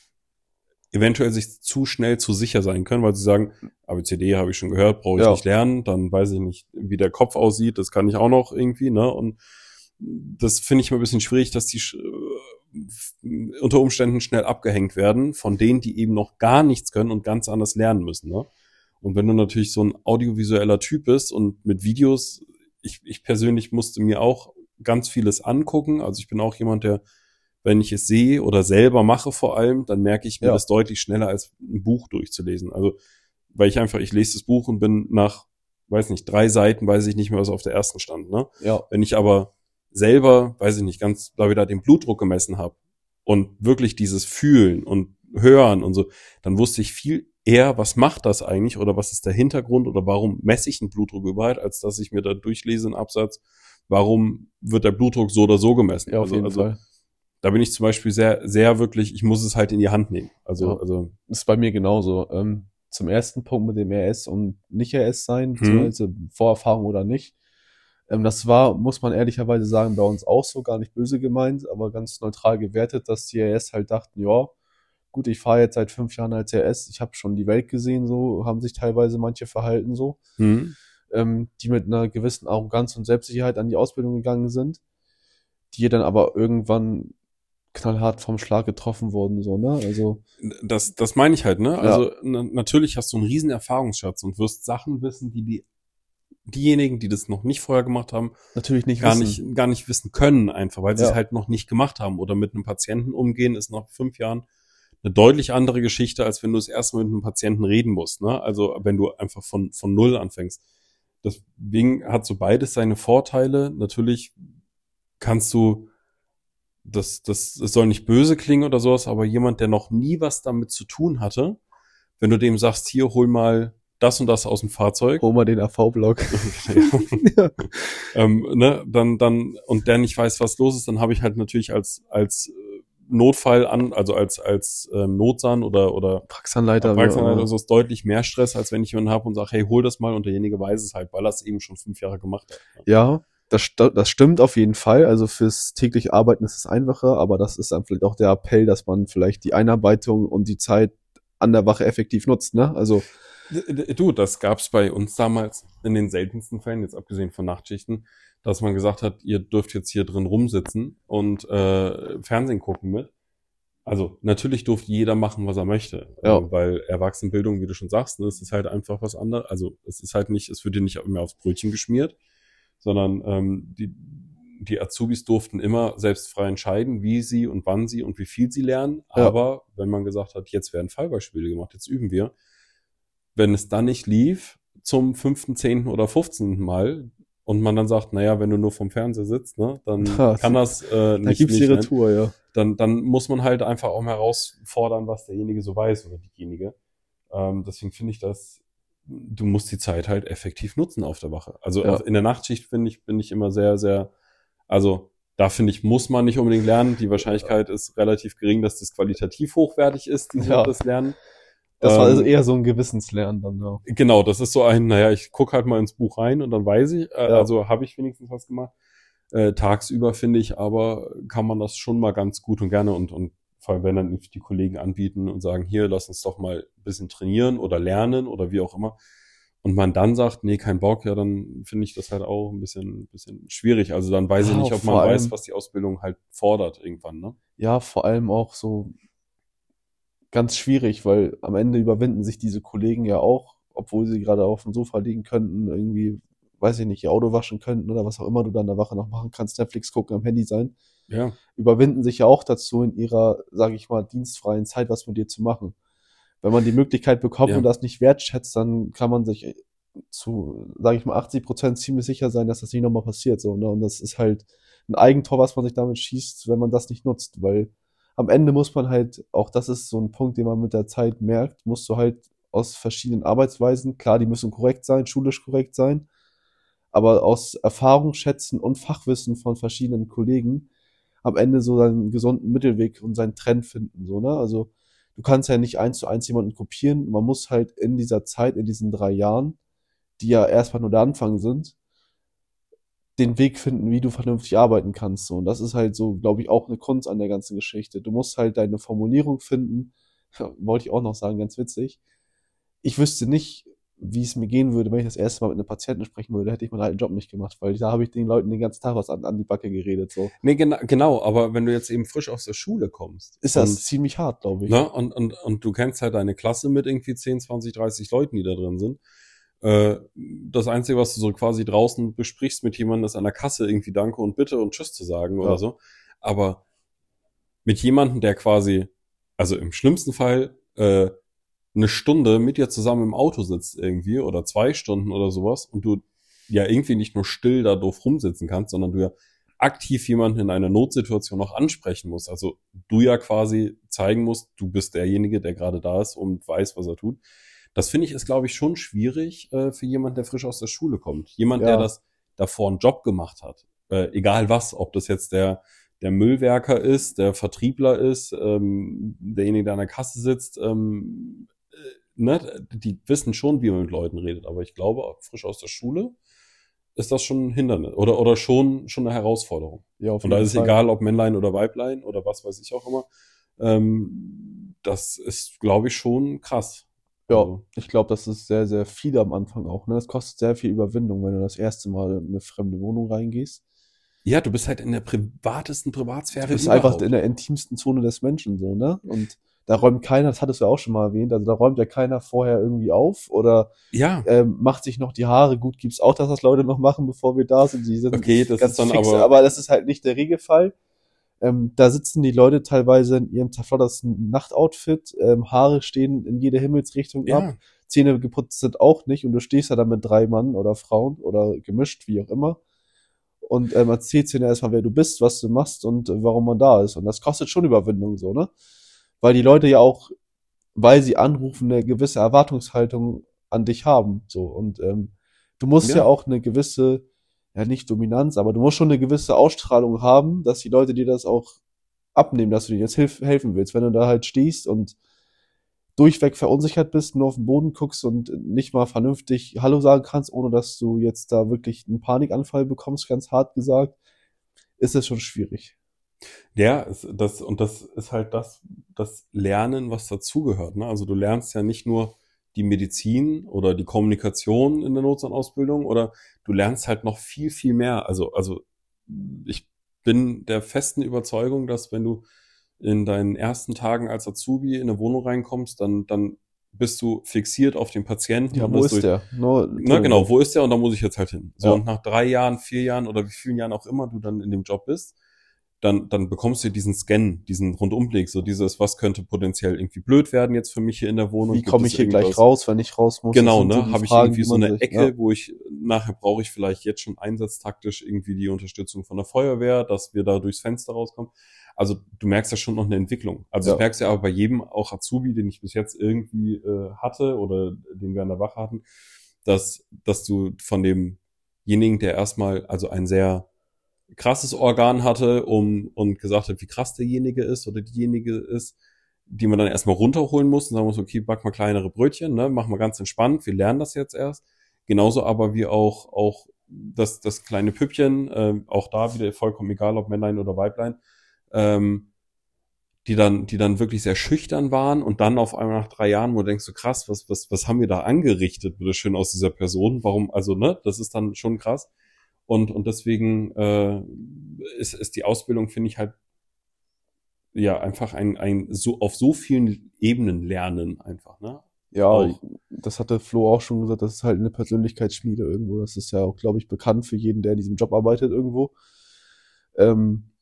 eventuell sich zu schnell zu sicher sein können, weil sie sagen, ABCD habe ich schon gehört, brauche ich ja. nicht lernen, dann weiß ich nicht, wie der Kopf aussieht, das kann ich auch noch irgendwie, ne? Und das finde ich mal ein bisschen schwierig, dass die unter Umständen schnell abgehängt werden von denen, die eben noch gar nichts können und ganz anders lernen müssen. Ne? Und wenn du natürlich so ein audiovisueller Typ bist und mit Videos, ich, ich persönlich musste mir auch ganz vieles angucken. Also ich bin auch jemand, der, wenn ich es sehe oder selber mache vor allem, dann merke ich mir ja. das deutlich schneller als ein Buch durchzulesen. Also weil ich einfach, ich lese das Buch und bin nach, weiß nicht, drei Seiten, weiß ich nicht mehr, was auf der ersten stand. Ne? Ja. Wenn ich aber selber, weiß ich nicht, ganz da wieder den Blutdruck gemessen habe und wirklich dieses Fühlen und Hören und so, dann wusste ich viel eher, was macht das eigentlich oder was ist der Hintergrund oder warum messe ich einen Blutdruck überhaupt, als dass ich mir da durchlese einen Absatz, warum wird der Blutdruck so oder so gemessen. Ja, auf also, jeden also, Fall. Da bin ich zum Beispiel sehr, sehr wirklich, ich muss es halt in die Hand nehmen. Also, ja, also. ist bei mir genauso. Ähm, zum ersten Punkt mit dem RS und nicht RS sein, hm. also Vorerfahrung oder nicht Ähm, das war, muss man ehrlicherweise sagen, bei uns auch so, gar nicht böse gemeint, aber ganz neutral gewertet, dass die RS halt dachten, ja, gut, ich fahre jetzt seit fünf Jahren als RS, ich habe schon die Welt gesehen, so haben sich teilweise manche verhalten so, Mhm. ähm, die mit einer gewissen Arroganz und Selbstsicherheit an die Ausbildung gegangen sind, die dann aber irgendwann knallhart vom Schlag getroffen wurden, so, ne? Also, Das, das meine ich halt, ne? Ja. Also na, natürlich hast du einen riesen Erfahrungsschatz und wirst Sachen wissen, die die diejenigen, die das noch nicht vorher gemacht haben, natürlich nicht gar wissen. nicht, gar nicht wissen können, einfach, weil sie Ja. es halt noch nicht gemacht haben. Oder mit einem Patienten umgehen ist nach fünf Jahren eine deutlich andere Geschichte, als wenn du das erste Mal mit einem Patienten reden musst. Ne? Also wenn du einfach von, von null anfängst. Deswegen hat so beides seine Vorteile. Natürlich kannst du, das, das, das soll nicht böse klingen oder sowas, aber jemand, der noch nie was damit zu tun hatte, wenn du dem sagst, hier, hol mal das und das aus dem Fahrzeug, Hol mal den AV-Block. ja. ähm, ne, dann, dann, und der nicht weiß, was los ist, dann habe ich halt natürlich als, als Notfall an, also als, als ähm, Notsan oder, oder Praxanleiter. Praxanleiter oder so ist deutlich mehr Stress, als wenn ich jemanden habe und sage, hey, hol das mal und derjenige weiß es halt, weil er es eben schon fünf Jahre gemacht hat. Ja, das, das stimmt auf jeden Fall. Also fürs tägliche Arbeiten ist es einfacher, aber das ist dann vielleicht auch der Appell, dass man vielleicht die Einarbeitung und die Zeit an der Wache effektiv nutzt, ne? Also, Du, das gab's bei uns damals in den seltensten Fällen, jetzt abgesehen von Nachtschichten, dass man gesagt hat, ihr dürft jetzt hier drin rumsitzen und äh, Fernsehen gucken mit. Also natürlich durfte jeder machen, was er möchte, Ja. äh, weil Erwachsenenbildung, wie du schon sagst, ne, es ist halt einfach was anderes. Also es ist halt nicht, es wird dir nicht mehr aufs Brötchen geschmiert, sondern ähm, die, die Azubis durften immer selbst frei entscheiden, wie sie und wann sie und wie viel sie lernen. Ja. Aber wenn man gesagt hat, jetzt werden Fallbeispiele gemacht, jetzt üben wir, wenn es dann nicht lief zum fünften, zehnten oder 15. Mal und man dann sagt, naja, wenn du nur vom Fernseher sitzt, ne, dann Ja, kann das äh, da nicht, gibt's nicht die ne? Retour, ja. dann, dann muss man halt einfach auch mal herausfordern, was derjenige so weiß oder diejenige. Ähm, deswegen finde ich das, du musst die Zeit halt effektiv nutzen auf der Wache. Also Ja. auf, in der Nachtschicht finde ich, bin ich immer sehr, sehr, also da finde ich, muss man nicht unbedingt lernen. Die Wahrscheinlichkeit ist relativ gering, dass das qualitativ hochwertig ist, Ja. das Lernen. Das war also eher so ein Gewissenslernen dann, ja. Genau, das ist so ein, naja, ich gucke halt mal ins Buch rein und dann weiß ich, äh, Ja. also habe ich wenigstens was gemacht. Äh, tagsüber finde ich aber, kann man das schon mal ganz gut und gerne und, und vor allem, wenn dann die Kollegen anbieten und sagen, hier, lass uns doch mal ein bisschen trainieren oder lernen oder wie auch immer. Und man dann sagt, nee, kein Bock, ja, dann finde ich das halt auch ein bisschen, bisschen schwierig. Also dann weiß ich Ja, nicht, ob man weiß, was die Ausbildung halt fordert irgendwann, ne? Ja, vor allem auch so ganz schwierig, weil am Ende überwinden sich diese Kollegen ja auch, obwohl sie gerade auf dem Sofa liegen könnten, irgendwie, weiß ich nicht, ihr Auto waschen könnten oder was auch immer du dann in der Wache noch machen kannst, Netflix gucken, am Handy sein, Ja. überwinden sich ja auch dazu, in ihrer, sage ich mal, dienstfreien Zeit was mit dir zu machen. Wenn man die Möglichkeit bekommt Ja. und das nicht wertschätzt, dann kann man sich zu, sage ich mal, 80 Prozent ziemlich sicher sein, dass das nicht nochmal passiert. So, ne? Und das ist halt ein Eigentor, was man sich damit schießt, wenn man das nicht nutzt, weil am Ende muss man halt, auch das ist so ein Punkt, den man mit der Zeit merkt, musst du halt aus verschiedenen Arbeitsweisen, klar, die müssen korrekt sein, schulisch korrekt sein, aber aus Erfahrung schätzen und Fachwissen von verschiedenen Kollegen am Ende so seinen gesunden Mittelweg und seinen Trend finden, so, ne? Also, du kannst ja nicht eins zu eins jemanden kopieren, man muss halt in dieser Zeit, in diesen drei Jahren, die ja erstmal nur der Anfang sind, den Weg finden, wie du vernünftig arbeiten kannst. So. Und das ist halt so, glaube ich, auch eine Kunst an der ganzen Geschichte. Du musst halt deine Formulierung finden. Wollte ich auch noch sagen, ganz witzig. Ich wüsste nicht, wie es mir gehen würde, wenn ich das erste Mal mit einem Patienten sprechen würde, hätte ich meinen alten Job nicht gemacht, weil da habe ich den Leuten den ganzen Tag was an, an die Backe geredet. So. Nee, genau, genau, aber wenn du jetzt eben frisch aus der Schule kommst. Ist das und ziemlich hart, glaube ich. Ne? Und, und, und du kennst halt deine Klasse mit irgendwie 10, 20, 30 Leuten, die da drin sind. Äh, das Einzige, was du so quasi draußen besprichst mit jemandem, ist an der Kasse irgendwie Danke und Bitte und Tschüss zu sagen Ja. oder so. Aber mit jemandem, der quasi, also im schlimmsten Fall, äh, eine Stunde mit dir zusammen im Auto sitzt irgendwie oder zwei Stunden oder sowas und du ja irgendwie nicht nur still da doof rumsitzen kannst, sondern du ja aktiv jemanden in einer Notsituation noch ansprechen musst. Also du ja quasi zeigen musst, du bist derjenige, der gerade da ist und weiß, was er tut. Das finde ich ist, glaube ich, schon schwierig äh, für jemanden, der frisch aus der Schule kommt. Jemand, der Ja. das davor einen Job gemacht hat. Äh, egal was, ob das jetzt der, der Müllwerker ist, der Vertriebler ist, ähm, derjenige, der an der Kasse sitzt, ähm, äh, ne, die wissen schon, wie man mit Leuten redet. Aber ich glaube, frisch aus der Schule ist das schon ein Hindernis oder, oder schon, schon eine Herausforderung. Ja, auf Und da jeden ist es egal, ob Männlein oder Weiblein oder was weiß ich auch immer. Ähm, das ist, glaube ich, schon krass. Ja, Also, ich glaube, das ist sehr, sehr viel am Anfang auch. Ne? Das kostet sehr viel Überwindung, wenn du das erste Mal in eine fremde Wohnung reingehst. ja, du bist halt in der privatesten Privatsphäre Du bist einfach überhaupt. in der intimsten Zone des Menschen so, ne? Und da räumt keiner, das hattest du ja auch schon mal erwähnt, also da räumt ja keiner vorher irgendwie auf oder Ja, ähm, macht sich noch die Haare. Gut, gibt's auch, dass das Leute noch machen, bevor wir da sind. Die sind Okay, das ganz ist dann aber- aber das ist halt nicht der Regelfall. Ähm, da sitzen die Leute teilweise in ihrem zerflottersten Nachtoutfit, ähm, Haare stehen in jede Himmelsrichtung ab, ja, Zähne geputzt sind auch nicht und du stehst ja da mit drei Mann oder Frauen oder gemischt, wie auch immer. Und ähm, erzählst ihnen erstmal, wer du bist, was du machst und äh, warum man da ist. Und das kostet schon Überwindung so, ne? Weil die Leute ja auch, weil sie anrufen, eine gewisse Erwartungshaltung an dich haben. So. Und ähm, du musst ja. Ja. auch eine gewisse, ja nicht Dominanz, aber du musst schon eine gewisse Ausstrahlung haben, dass die Leute dir das auch abnehmen, dass du denen jetzt hilf helfen willst. Wenn du da halt stehst und durchweg verunsichert bist, nur auf den Boden guckst und nicht mal vernünftig Hallo sagen kannst, ohne dass du jetzt da wirklich einen Panikanfall bekommst, ganz hart gesagt, ist es schon schwierig. ja, es- das, und das ist halt das, das Lernen, was dazugehört. Ne? Also du lernst ja nicht nur die Medizin oder die Kommunikation in der Notsanausbildung oder du lernst halt noch viel, viel mehr. Also, also ich bin der festen Überzeugung, dass wenn du in deinen ersten Tagen als Azubi in eine Wohnung reinkommst, dann, dann bist du fixiert auf den Patienten. Ja, wo ist durch- der? Nur, Na genau, wo ist der und da muss ich jetzt halt hin. So, Ja. und nach drei Jahren, vier Jahren oder wie vielen Jahren auch immer du dann in dem Job bist, dann, dann bekommst du diesen Scan, diesen Rundumblick, so dieses, was könnte potenziell irgendwie blöd werden jetzt für mich hier in der Wohnung. Wie komme ich hier gleich raus, wenn ich raus muss? Genau, Das so ne? die Habe ich irgendwie so eine sich- Ecke, ja. wo ich nachher brauche ich vielleicht jetzt schon einsatztaktisch irgendwie die Unterstützung von der Feuerwehr, dass wir da durchs Fenster rauskommen. Also du merkst ja schon noch eine Entwicklung. Also Ja. ich merk's ja aber bei jedem, auch Azubi, den ich bis jetzt irgendwie äh, hatte oder den wir an der Wache hatten, dass, dass du von demjenigen, der erstmal also ein sehr krasses Organ hatte um, und gesagt hat, wie krass derjenige ist oder diejenige ist, die man dann erstmal runterholen muss und sagen muss, okay, back mal kleinere Brötchen, ne, mach mal ganz entspannt, wir lernen das jetzt erst. Genauso aber wie auch, auch das, das kleine Püppchen, äh, auch da wieder vollkommen egal, ob Männlein oder Weiblein, ähm, die dann, die dann wirklich sehr schüchtern waren und dann auf einmal nach drei Jahren, wo du denkst, so krass, was, was, was haben wir da angerichtet, bitte schön aus dieser Person? Warum, also, ne, das ist dann schon krass. Und, und deswegen äh, ist, ist die Ausbildung, finde ich, halt ja einfach ein, ein so auf so vielen Ebenen lernen einfach, ne? Ja, Auch. das hatte Flo auch schon gesagt, das ist halt eine Persönlichkeitsschmiede irgendwo. Das ist ja auch, glaube ich, bekannt für jeden, der in diesem Job arbeitet irgendwo. Ähm,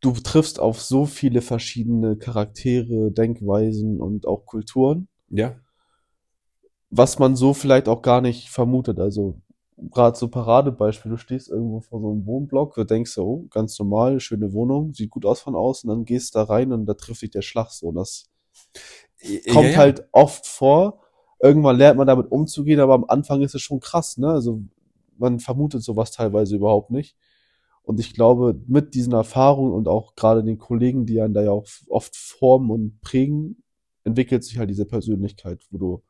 du triffst auf so viele verschiedene Charaktere, Denkweisen und auch Kulturen, Ja, was man so vielleicht auch gar nicht vermutet. Also gerade so Paradebeispiel, du stehst irgendwo vor so einem Wohnblock, du denkst so, oh, ganz normal, schöne Wohnung, sieht gut aus von außen, dann gehst da rein und da trifft dich der Schlag so. Und das kommt ja, ja. halt oft vor. Irgendwann lernt man damit umzugehen, aber am Anfang ist es schon krass, ne? Also man vermutet sowas teilweise überhaupt nicht. Und ich glaube, mit diesen Erfahrungen und auch gerade den Kollegen, die einen da ja auch oft formen und prägen, entwickelt sich halt diese Persönlichkeit, wo du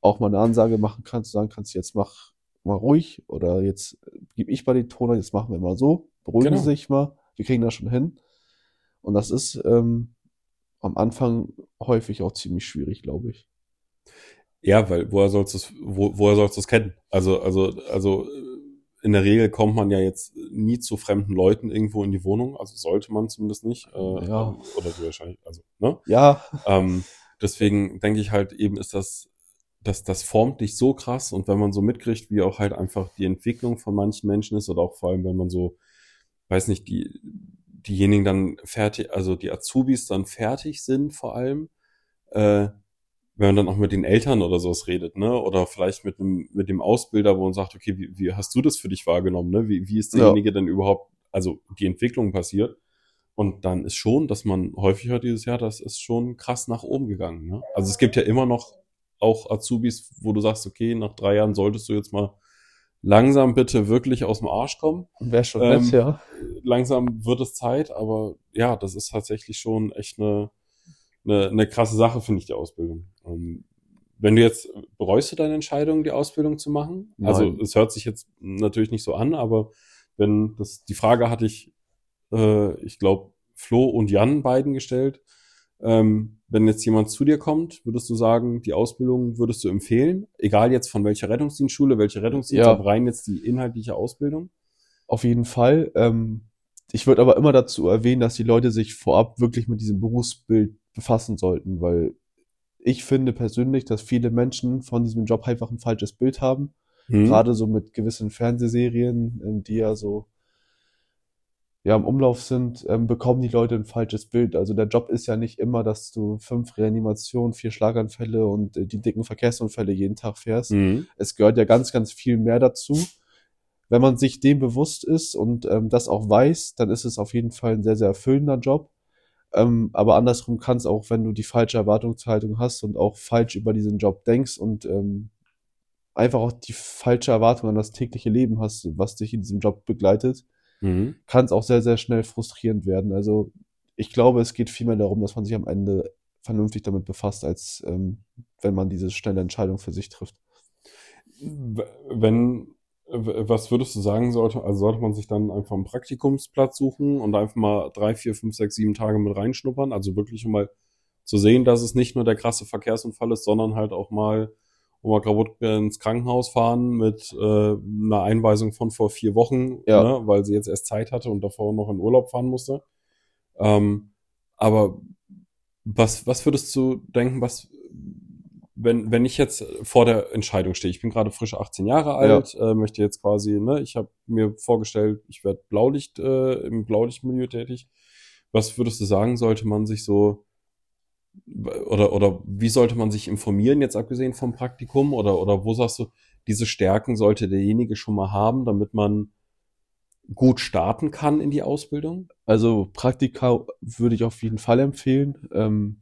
auch mal eine Ansage machen kannst, sagen kannst, jetzt mach mal ruhig oder jetzt gebe ich mal den Ton, an, jetzt machen wir mal so, beruhigen Genau. Sie sich mal, wir kriegen das schon hin. Und das ist ähm, am Anfang häufig auch ziemlich schwierig, glaube ich. Ja, weil woher sollst du es, wo, woher sollst du es kennen? Also, also, also in der Regel kommt man ja jetzt nie zu fremden Leuten irgendwo in die Wohnung, also sollte man zumindest nicht. Äh, Ja. Oder du wahrscheinlich, also, ne? Ja, Ähm, deswegen denke ich halt eben ist das, das, das formt dich so krass und wenn man so mitkriegt, wie auch halt einfach die Entwicklung von manchen Menschen ist oder auch vor allem, wenn man so, weiß nicht, die, diejenigen dann fertig, also die Azubis dann fertig sind vor allem, äh, wenn man dann auch mit den Eltern oder sowas redet, ne? Oder vielleicht mit dem, mit dem Ausbilder, wo man sagt, okay, wie, wie hast du das für dich wahrgenommen, ne? Wie, wie ist Ja. derjenige denn überhaupt, also die Entwicklung passiert? Und dann ist schon, dass man häufig hört dieses Jahr, das ist schon krass nach oben gegangen. Ne? Also es gibt ja immer noch auch Azubis, wo du sagst, okay, nach drei Jahren solltest du jetzt mal langsam bitte wirklich aus dem Arsch kommen. wäre schon Ähm, nett, ja. Langsam wird es Zeit, aber ja, das ist tatsächlich schon echt eine, eine, eine krasse Sache, finde ich, die Ausbildung. Ähm, wenn du jetzt, bereust du deine Entscheidung, die Ausbildung zu machen? Also Nein. es hört sich jetzt natürlich nicht so an, aber wenn das, die Frage hatte ich, äh, ich glaube, Flo und Jan beiden gestellt. Ähm, wenn jetzt jemand zu dir kommt, würdest du sagen, die Ausbildung würdest du empfehlen? Egal jetzt von welcher Rettungsdienstschule, welche Rettungsdienst, Ja. aber rein jetzt die inhaltliche Ausbildung? Auf jeden Fall. Ähm, ich würde aber immer dazu erwähnen, dass die Leute sich vorab wirklich mit diesem Berufsbild befassen sollten, weil ich finde persönlich, dass viele Menschen von diesem Job einfach ein falsches Bild haben. Hm? Gerade so mit gewissen Fernsehserien, ähm, die ja so ja im Umlauf sind, ähm, bekommen die Leute ein falsches Bild. Also der Job ist ja nicht immer, dass du fünf Reanimationen, vier Schlaganfälle und äh, die dicken Verkehrsunfälle jeden Tag fährst. Hm? Es gehört ja ganz, ganz viel mehr dazu. Wenn man sich dem bewusst ist und ähm, das auch weiß, dann ist es auf jeden Fall ein sehr, sehr erfüllender Job. Ähm, aber andersrum kann es auch, wenn du die falsche Erwartungshaltung hast und auch falsch über diesen Job denkst und ähm, einfach auch die falsche Erwartung an das tägliche Leben hast, was dich in diesem Job begleitet, Hm? kann es auch sehr, sehr schnell frustrierend werden. Also ich glaube, es geht vielmehr darum, dass man sich am Ende vernünftig damit befasst, als ähm, wenn man diese schnelle Entscheidung für sich trifft. Wenn, was würdest du sagen, sollte, also sollte man sich dann einfach einen Praktikumsplatz suchen und einfach mal drei, vier, fünf, sechs, sieben Tage mit reinschnuppern? Also wirklich um mal zu sehen, dass es nicht nur der krasse Verkehrsunfall ist, sondern halt auch mal, wo kaputt ins Krankenhaus fahren mit äh, einer Einweisung von vor vier Wochen, Ja. ne, weil sie jetzt erst Zeit hatte und davor noch in Urlaub fahren musste. Ähm, aber was, was würdest du denken, was, wenn, wenn ich jetzt vor der Entscheidung stehe, ich bin gerade frisch 18 Jahre alt, äh, möchte jetzt quasi, ne, ich habe mir vorgestellt, ich werde Blaulicht, äh, im Blaulichtmilieu tätig. Was würdest du sagen, sollte man sich so oder, oder wie sollte man sich informieren, jetzt abgesehen vom Praktikum? Oder, oder wo sagst du, diese Stärken sollte derjenige schon mal haben, damit man gut starten kann in die Ausbildung? Also Praktika würde ich auf jeden Fall empfehlen. Ähm,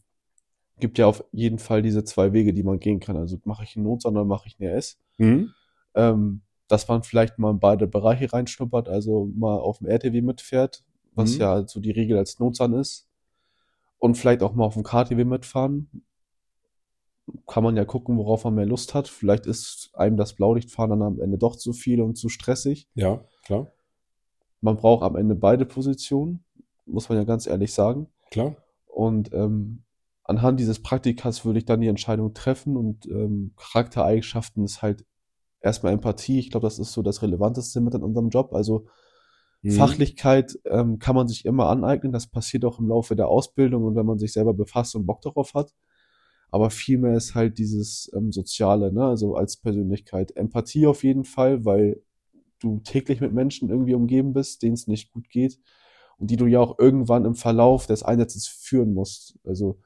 gibt ja auf jeden Fall diese zwei Wege, die man gehen kann. Also mache ich einen Notsonder, oder mache ich eine S. Mhm. Ähm, dass man vielleicht mal in beide Bereiche reinschnuppert, also mal auf dem RTW mitfährt, was Mhm. ja so die Regel als Notsan ist. Und vielleicht auch mal auf dem KTW mitfahren. Kann man ja gucken, worauf man mehr Lust hat. Vielleicht ist einem das Blaulichtfahren dann am Ende doch zu viel und zu stressig. Ja, klar, Man braucht am Ende beide Positionen, muss man ja ganz ehrlich sagen. klar. Und ähm, anhand dieses Praktikas würde ich dann die Entscheidung treffen und ähm, Charaktereigenschaften ist halt erstmal Empathie. Ich glaube, das ist so das Relevanteste mit in unserem Job. Also Mhm. Fachlichkeit ähm, kann man sich immer aneignen. Das passiert auch im Laufe der Ausbildung und wenn man sich selber befasst und Bock darauf hat. Aber vielmehr ist halt dieses ähm, Soziale, ne? Also als Persönlichkeit. Empathie auf jeden Fall, weil du täglich mit Menschen irgendwie umgeben bist, denen es nicht gut geht und die du ja auch irgendwann im Verlauf des Einsatzes führen musst. Also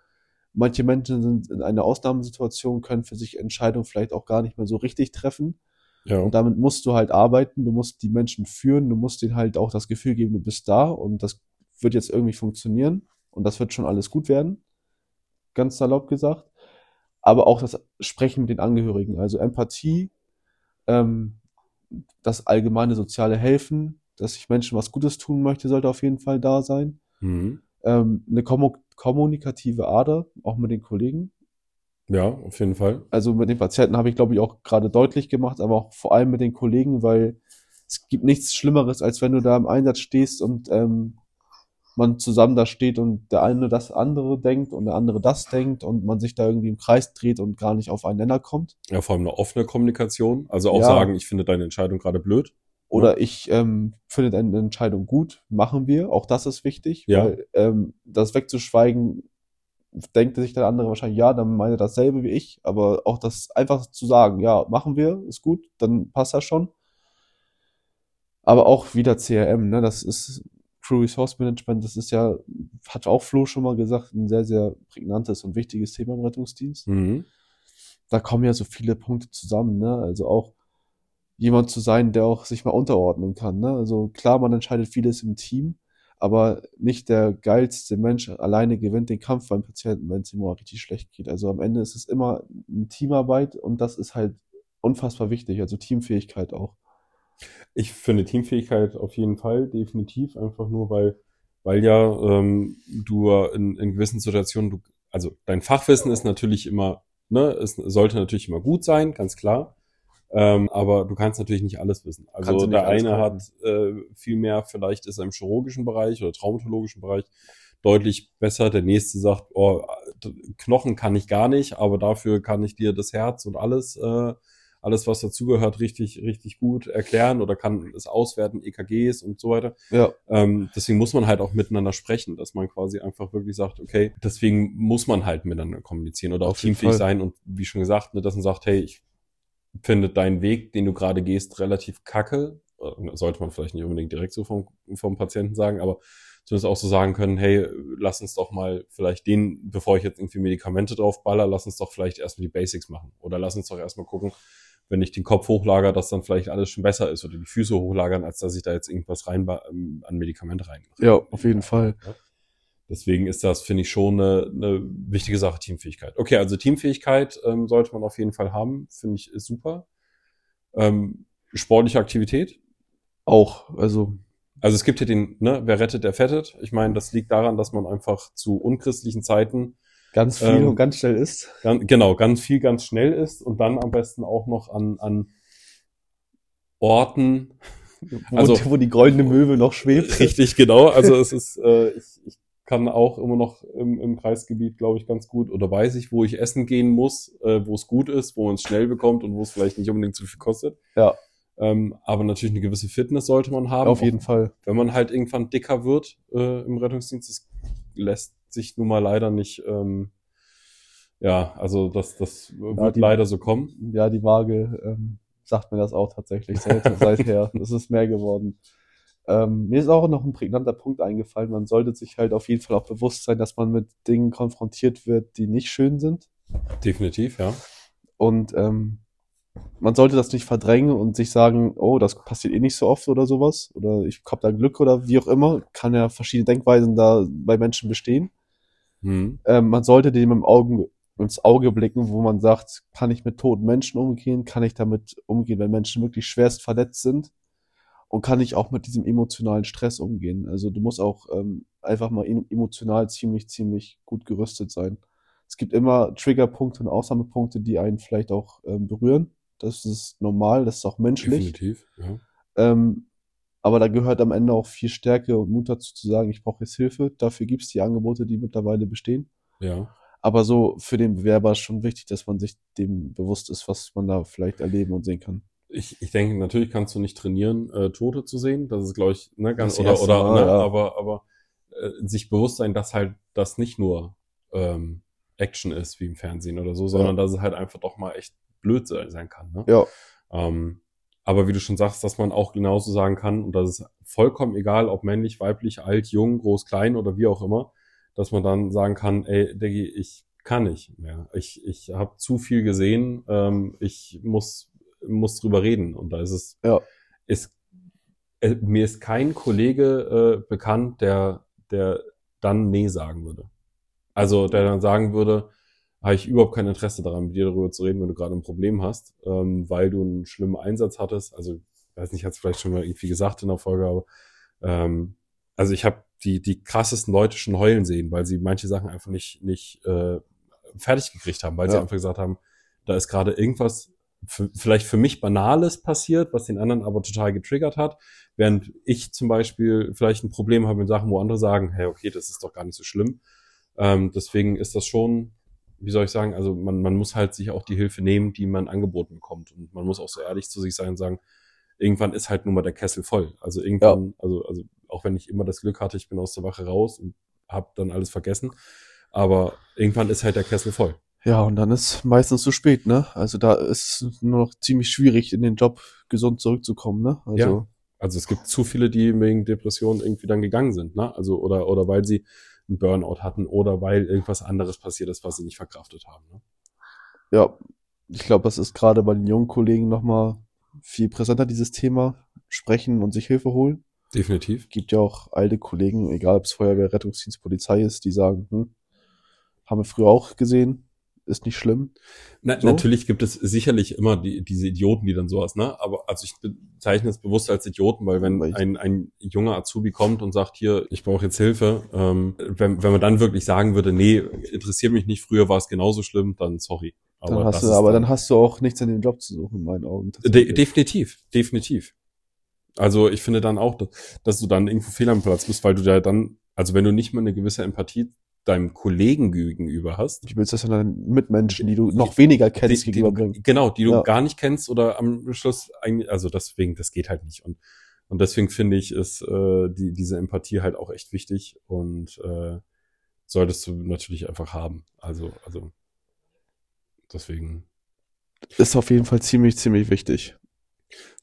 manche Menschen sind in einer Ausnahmesituation, können für sich Entscheidungen vielleicht auch gar nicht mehr so richtig treffen. Ja. Und damit musst du halt arbeiten, du musst die Menschen führen, du musst denen halt auch das Gefühl geben, du bist da und das wird jetzt irgendwie funktionieren und das wird schon alles gut werden. Ganz salopp gesagt. Aber auch das Sprechen mit den Angehörigen, also Empathie, ähm, das allgemeine soziale Helfen, dass ich Menschen was Gutes tun möchte, sollte auf jeden Fall da sein. Mhm. Ähm, eine kommu kommunikative Ader, auch mit den Kollegen. Ja, auf jeden Fall. Also mit den Patienten habe ich, glaube ich, auch gerade deutlich gemacht, aber auch vor allem mit den Kollegen, weil es gibt nichts Schlimmeres, als wenn du da im Einsatz stehst und ähm, man zusammen da steht und der eine das andere denkt und der andere das denkt und man sich da irgendwie im Kreis dreht und gar nicht auf einen Nenner kommt. Ja, vor allem eine offene Kommunikation. Also auch Ja. sagen, ich finde deine Entscheidung gerade blöd. Oder ich ähm, finde eine Entscheidung gut, machen wir. Auch das ist wichtig, Ja. weil ähm, das wegzuschweigen, denkt sich der andere wahrscheinlich, ja, dann meine er dasselbe wie ich, aber auch das einfach zu sagen, ja, machen wir, ist gut, dann passt das schon. Aber auch wieder CRM, ne, das ist Crew Resource Management, das ist ja, hat auch Flo schon mal gesagt, ein sehr, sehr prägnantes und wichtiges Thema im Rettungsdienst Mhm. da kommen ja so viele Punkte zusammen, ne? Also auch jemand zu sein, der auch sich mal unterordnen kann, ne? Also klar, man entscheidet vieles im Team, aber nicht der geilste Mensch alleine gewinnt den Kampf beim Patienten, wenn es ihm mal richtig schlecht geht. Also am Ende ist es immer eine Teamarbeit und das ist halt unfassbar wichtig, also Teamfähigkeit auch. Ich finde Teamfähigkeit auf jeden Fall, definitiv, einfach nur, weil, weil ja ähm, du in, in gewissen Situationen, du, also dein Fachwissen ist natürlich immer ne, es sollte natürlich immer gut sein, ganz klar. Ähm, aber du kannst natürlich nicht alles wissen. Also der eine hat äh, viel mehr, vielleicht ist er im chirurgischen Bereich oder traumatologischen Bereich deutlich besser. Der nächste sagt, oh, Knochen kann ich gar nicht, aber dafür kann ich dir das Herz und alles, äh, alles was dazugehört, richtig, richtig gut erklären oder kann es auswerten, EKGs und so weiter. Ja, Ähm, deswegen muss man halt auch miteinander sprechen, dass man quasi einfach wirklich sagt, okay, deswegen muss man halt miteinander kommunizieren oder auch teamfähig sein und wie schon gesagt, ne, dass man sagt, hey, ich finde deinen Weg, den du gerade gehst, relativ kacke. Äh, Sollte man vielleicht nicht unbedingt direkt so vom, vom Patienten sagen, aber zumindest auch so sagen können, hey, lass uns doch mal vielleicht den, bevor ich jetzt irgendwie Medikamente drauf baller, lass uns doch vielleicht erstmal die Basics machen. Oder lass uns doch erstmal gucken, wenn ich den Kopf hochlager, dass dann vielleicht alles schon besser ist oder die Füße hochlagern, als dass ich da jetzt irgendwas rein ähm, an Medikament rein. ja, auf jeden Fall. Deswegen ist das, finde ich, schon eine, eine wichtige Sache, Teamfähigkeit. Okay, also Teamfähigkeit ähm, sollte man auf jeden Fall haben, finde ich, ist super. Ähm, sportliche Aktivität. Auch, also Also es gibt hier den, ne, wer rettet, der fettet. Ich meine, das liegt daran, dass man einfach zu unchristlichen Zeiten ganz viel Ähm, und ganz schnell ist. Gan- genau, ganz viel, ganz schnell ist und dann am besten auch noch an, an Orten. Wo, Also- wo die goldene Möwe noch schwebt. Richtig, genau. Also es ist, äh, ich, ich kann auch immer noch im, im Kreisgebiet, glaube ich, ganz gut oder weiß ich, wo ich essen gehen muss, äh, wo es gut ist, wo man es schnell bekommt und wo es vielleicht nicht unbedingt zu viel kostet. Ja. Ähm, aber natürlich eine gewisse Fitness sollte man haben. Auf jeden Fall. wenn man halt irgendwann dicker wird äh, im Rettungsdienst, das lässt sich nun mal leider nicht, ähm, ja, also das, das wird die- leider so kommen. Ja, die Waage ähm, sagt mir das auch tatsächlich seit, seither. Es ist mehr geworden. Ähm, mir ist auch noch ein prägnanter Punkt eingefallen. Man sollte sich halt auf jeden Fall auch bewusst sein, dass man mit Dingen konfrontiert wird, die nicht schön sind. Definitiv, ja. Und ähm, man sollte das nicht verdrängen und sich sagen, oh, das passiert eh nicht so oft oder sowas. Oder ich hab da Glück oder wie auch immer. Kann ja verschiedene Denkweisen da bei Menschen bestehen. Hm. Ähm, man sollte dem im Augen, ins Auge blicken, wo man sagt, kann ich mit toten Menschen umgehen? Kann ich damit umgehen, wenn Menschen wirklich schwerst verletzt sind? Und kann ich auch mit diesem emotionalen Stress umgehen? Also du musst auch ähm, einfach mal em- emotional ziemlich, ziemlich gut gerüstet sein. Es gibt immer Triggerpunkte und Ausnahmepunkte, die einen vielleicht auch ähm, berühren. Das ist normal, das ist auch menschlich. Definitiv, ja. Ähm, aber da gehört am Ende auch viel Stärke und Mut dazu zu sagen, ich brauche jetzt Hilfe. Dafür gibt es die Angebote, die mittlerweile bestehen. Ja, Aber so für den Bewerber ist schon wichtig, dass man sich dem bewusst ist, was man da vielleicht erleben und sehen kann. Ich, ich denke, natürlich kannst du nicht trainieren, äh, Tote zu sehen. Das ist, glaube ich, ne, ganz, oder, oder, Mal, ne, ja. aber, aber äh, sich bewusst sein, dass halt das nicht nur ähm, Action ist wie im Fernsehen oder so, sondern dass es halt einfach doch mal echt blöd sein sein kann. Ne? Ja, Ähm, aber wie du schon sagst, dass man auch genauso sagen kann, und das ist vollkommen egal, ob männlich, weiblich, alt, jung, groß, klein oder wie auch immer, dass man dann sagen kann, ey, Diggi, ich kann nicht mehr. Ich, ich habe zu viel gesehen, ähm, ich muss, muss drüber reden. Und da ist es, Ja. ist, äh, mir ist kein Kollege äh, bekannt, der, der dann Nee sagen würde. Also der dann sagen würde, habe ich überhaupt kein Interesse daran, mit dir darüber zu reden, wenn du gerade ein Problem hast, ähm, weil du einen schlimmen Einsatz hattest. Also, ich weiß nicht, ich hatte es vielleicht schon mal irgendwie gesagt in der Folge, aber ähm, also ich habe die, die krassesten Leute schon heulen sehen, weil sie manche Sachen einfach nicht, nicht äh, fertig gekriegt haben, weil sie Ja. einfach gesagt haben, da ist gerade irgendwas für, vielleicht für mich Banales passiert, was den anderen aber total getriggert hat, während ich zum Beispiel vielleicht ein Problem habe mit Sachen, wo andere sagen, hey, okay, das ist doch gar nicht so schlimm. Ähm, deswegen ist das schon, wie soll ich sagen, also man, man muss halt sich auch die Hilfe nehmen, die man angeboten bekommt. Und man muss auch so ehrlich zu sich sein und sagen, irgendwann ist halt nun mal der Kessel voll. Also irgendwann, also, also auch wenn ich immer das Glück hatte, ich bin aus der Wache raus und habe dann alles vergessen, aber irgendwann ist halt der Kessel voll. Ja, und dann ist meistens zu spät, ne? Also da ist nur noch ziemlich schwierig, in den Job gesund zurückzukommen, ne? Also, Ja. Also es gibt zu viele, die wegen Depressionen irgendwie dann gegangen sind, ne? Also oder oder weil sie einen Burnout hatten oder weil irgendwas anderes passiert ist, was sie nicht verkraftet haben. Ne? ja, ich glaube, das ist gerade bei den jungen Kollegen nochmal viel präsenter, dieses Thema. Sprechen und sich Hilfe holen. Definitiv. gibt ja auch alte Kollegen, egal ob es Feuerwehr, Rettungsdienst, Polizei ist, die sagen, hm, haben wir früher auch gesehen, ist nicht schlimm. Na, So? Natürlich gibt es sicherlich immer die, diese Idioten, die dann sowas, ne? Aber also ich bezeichne es bewusst als Idioten, weil wenn ein, ein junger Azubi kommt und sagt, hier, ich brauche jetzt Hilfe, ähm, wenn, wenn man dann wirklich sagen würde, nee, interessiert mich nicht, früher war es genauso schlimm, dann sorry. Aber Dann hast du, aber dann- dann hast du auch nichts an dem Job zu suchen, in meinen Augen. De definitiv, definitiv. Also ich finde dann auch, dass, dass du dann irgendwo fehl am Platz bist, weil du da dann, also wenn du nicht mal eine gewisse Empathie deinem Kollegen gegenüber hast, Wie willst das dann deinen Mitmenschen, die du noch weniger kennst, die, die, gegenüberbringen? genau, die du Ja. gar nicht kennst oder am Schluss eigentlich, also deswegen, das geht halt nicht. Und, und deswegen finde ich, ist äh, die, diese Empathie halt auch echt wichtig und äh, solltest du natürlich einfach haben. Also, also deswegen. Ist auf jeden Fall ziemlich, ziemlich wichtig.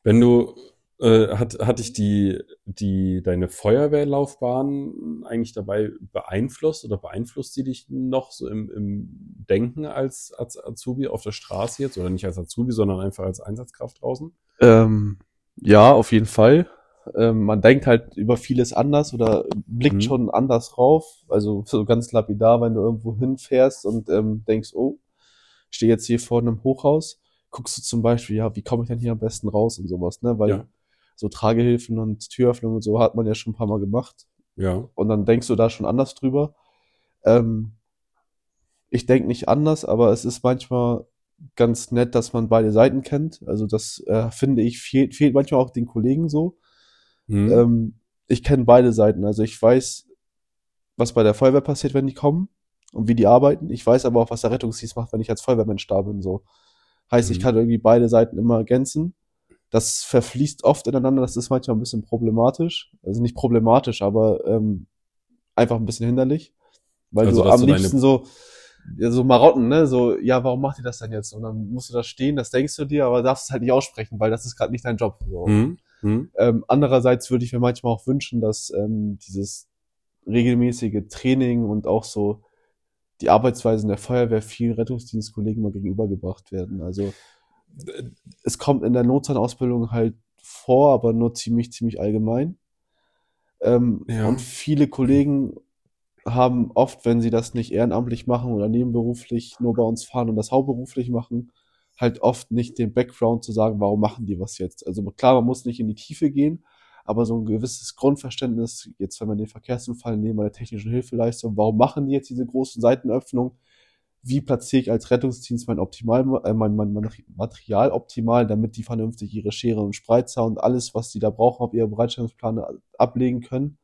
Wenn du, äh, hat, hat dich die, die, deine Feuerwehrlaufbahn eigentlich dabei beeinflusst oder beeinflusst sie dich noch so im, im Denken als, als Azubi auf der Straße jetzt oder nicht als Azubi, sondern einfach als Einsatzkraft draußen? Ähm, ja, auf jeden Fall. Ähm, man denkt halt über vieles anders oder blickt Mhm. schon anders rauf. Also so ganz lapidar, wenn du irgendwo hinfährst und ähm, denkst, oh, ich stehe jetzt hier vor einem Hochhaus, guckst du zum Beispiel, ja, wie komme ich denn hier am besten raus und sowas, ne? Weil Ja. So Tragehilfen und Türöffnungen und so hat man ja schon ein paar Mal gemacht. Ja. Und dann denkst du da schon anders drüber. Ähm, ich denke nicht anders, aber es ist manchmal ganz nett, dass man beide Seiten kennt. Also das äh, finde ich fehlt, fehlt manchmal auch den Kollegen so. Hm. Ähm, ich kenne beide Seiten. Also ich weiß, was bei der Feuerwehr passiert, wenn die kommen und wie die arbeiten. Ich weiß aber auch, was der Rettungsdienst macht, wenn ich als Feuerwehrmensch da bin. So heißt, ich Mhm. kann irgendwie beide Seiten immer ergänzen. Das verfließt oft ineinander. Das ist manchmal ein bisschen problematisch. Also nicht problematisch, aber ähm, einfach ein bisschen hinderlich, weil Also, du am liebsten so ja, so Marotten, ne? So, ja, warum macht ihr das denn jetzt? Und dann musst du da stehen, das denkst du dir, aber darfst es halt nicht aussprechen, weil das ist gerade nicht dein Job. So. Hm. Hm. Ähm, andererseits würde ich mir manchmal auch wünschen, dass ähm, dieses regelmäßige Training und auch so die Arbeitsweisen der Feuerwehr vielen Rettungsdienstkollegen mal gegenübergebracht werden. Also es kommt in der Notzahlausbildung halt vor, aber nur ziemlich, ziemlich allgemein. Ähm, Ja. Und viele Kollegen haben oft, wenn sie das nicht ehrenamtlich machen oder nebenberuflich nur bei uns fahren und das hauptberuflich machen, halt oft nicht den Background zu sagen, warum machen die was jetzt. Also klar, man muss nicht in die Tiefe gehen, aber so ein gewisses Grundverständnis, jetzt wenn wir den Verkehrsunfall nehmen, bei der technischen Hilfeleistung, warum machen die jetzt diese großen Seitenöffnungen? Wie platziere ich als Rettungsdienst mein, Optimal, äh, mein, mein, mein Material optimal, damit die vernünftig ihre Schere und Spreizer und alles, was die da brauchen, auf ihre Bereitstellungspläne ablegen können?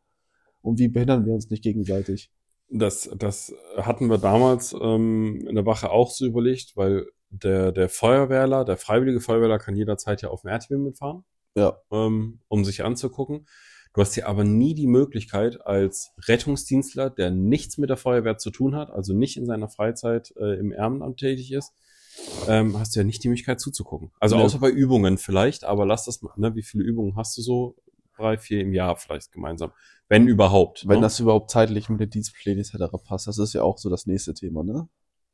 Und wie behindern wir uns nicht gegenseitig? Das, das hatten wir damals ähm, in der Wache auch so überlegt, weil der, der Feuerwehrler, der freiwillige Feuerwehrler kann jederzeit ja auf dem RTW mitfahren, Ja, ähm, um sich anzugucken. Du hast ja aber nie die Möglichkeit als Rettungsdienstler, der nichts mit der Feuerwehr zu tun hat, also nicht in seiner Freizeit äh, im Ehrenamt tätig ist, ähm, hast du ja nicht die Möglichkeit zuzugucken. Also außer bei Übungen vielleicht, aber lass das mal, ne? Wie viele Übungen hast du so? Drei, vier im Jahr vielleicht gemeinsam. Wenn überhaupt. wenn ne? das überhaupt zeitlich mit den Dienstplänen etc. passt, das ist ja auch so das nächste Thema, ne?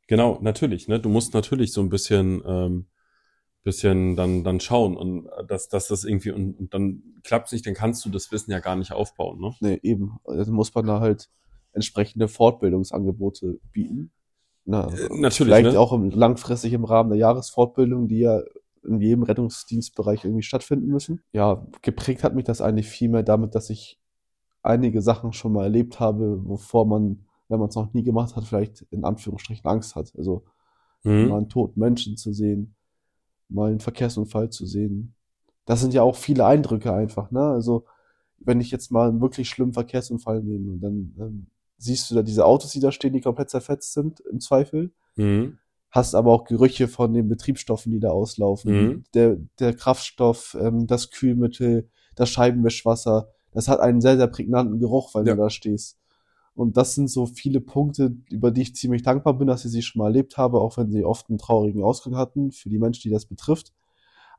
Genau, natürlich. Ne? Du musst natürlich so ein bisschen, ähm, bisschen dann, dann schauen und äh, dass, dass das irgendwie und, und dann klappt's nicht, dann kannst du das Wissen ja gar nicht aufbauen. Ne? Nee, eben. Also muss man da halt entsprechende Fortbildungsangebote bieten. Na, Äh, natürlich, Vielleicht ne? auch im, langfristig im Rahmen der Jahresfortbildung, die ja in jedem Rettungsdienstbereich irgendwie stattfinden müssen. Ja, geprägt hat mich das eigentlich viel mehr damit, dass ich einige Sachen schon mal erlebt habe, wovor man, wenn man es noch nie gemacht hat, vielleicht in Anführungsstrichen Angst hat. Also Mhm. einen toten Menschen zu sehen, mal einen Verkehrsunfall zu sehen. Das sind ja auch viele Eindrücke einfach, ne? Also, wenn ich jetzt mal einen wirklich schlimmen Verkehrsunfall nehme, dann ähm, siehst du da diese Autos, die da stehen, die komplett zerfetzt sind, im Zweifel. Mhm. Hast aber auch Gerüche von den Betriebsstoffen, die da auslaufen. Mhm. Der, der Kraftstoff, ähm, das Kühlmittel, das Scheibenwischwasser. Das hat einen sehr, sehr prägnanten Geruch, wenn Ja. du da stehst. Und das sind so viele Punkte, über die ich ziemlich dankbar bin, dass ich sie schon mal erlebt habe, auch wenn sie oft einen traurigen Ausgang hatten für die Menschen, die das betrifft.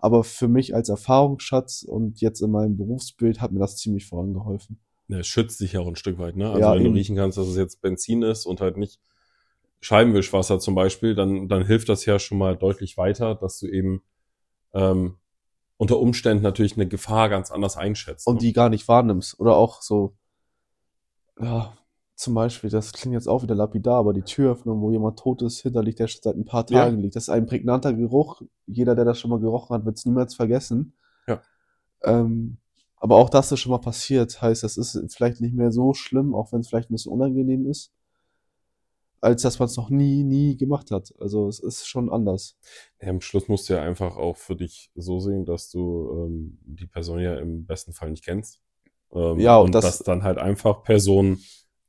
Aber für mich als Erfahrungsschatz und jetzt in meinem Berufsbild hat mir das ziemlich vorangeholfen. Ja, es schützt dich ja auch ein Stück weit. Ne? Also Ja, wenn du eben. riechen kannst, dass es jetzt Benzin ist und halt nicht Scheibenwischwasser zum Beispiel, dann, dann hilft das ja schon mal deutlich weiter, dass du eben ähm, unter Umständen natürlich eine Gefahr ganz anders einschätzt. und ne? die gar nicht wahrnimmst. Oder auch so, ja, zum Beispiel, das klingt jetzt auch wieder lapidar, aber die Türöffnung, wo jemand tot ist, hinterlich, der schon seit ein paar Ja. Tagen liegt. Das ist ein prägnanter Geruch. Jeder, der das schon mal gerochen hat, wird es niemals vergessen. Ja. Ähm, aber auch das ist schon mal passiert, heißt, das ist vielleicht nicht mehr so schlimm, auch wenn es vielleicht ein bisschen unangenehm ist. als dass man es noch nie, nie gemacht hat. Also es ist schon anders. Ja, am Schluss musst du ja einfach auch für dich so sehen, dass du ähm, die Person ja im besten Fall nicht kennst. Ähm, Ja, und und das- dass dann halt einfach Person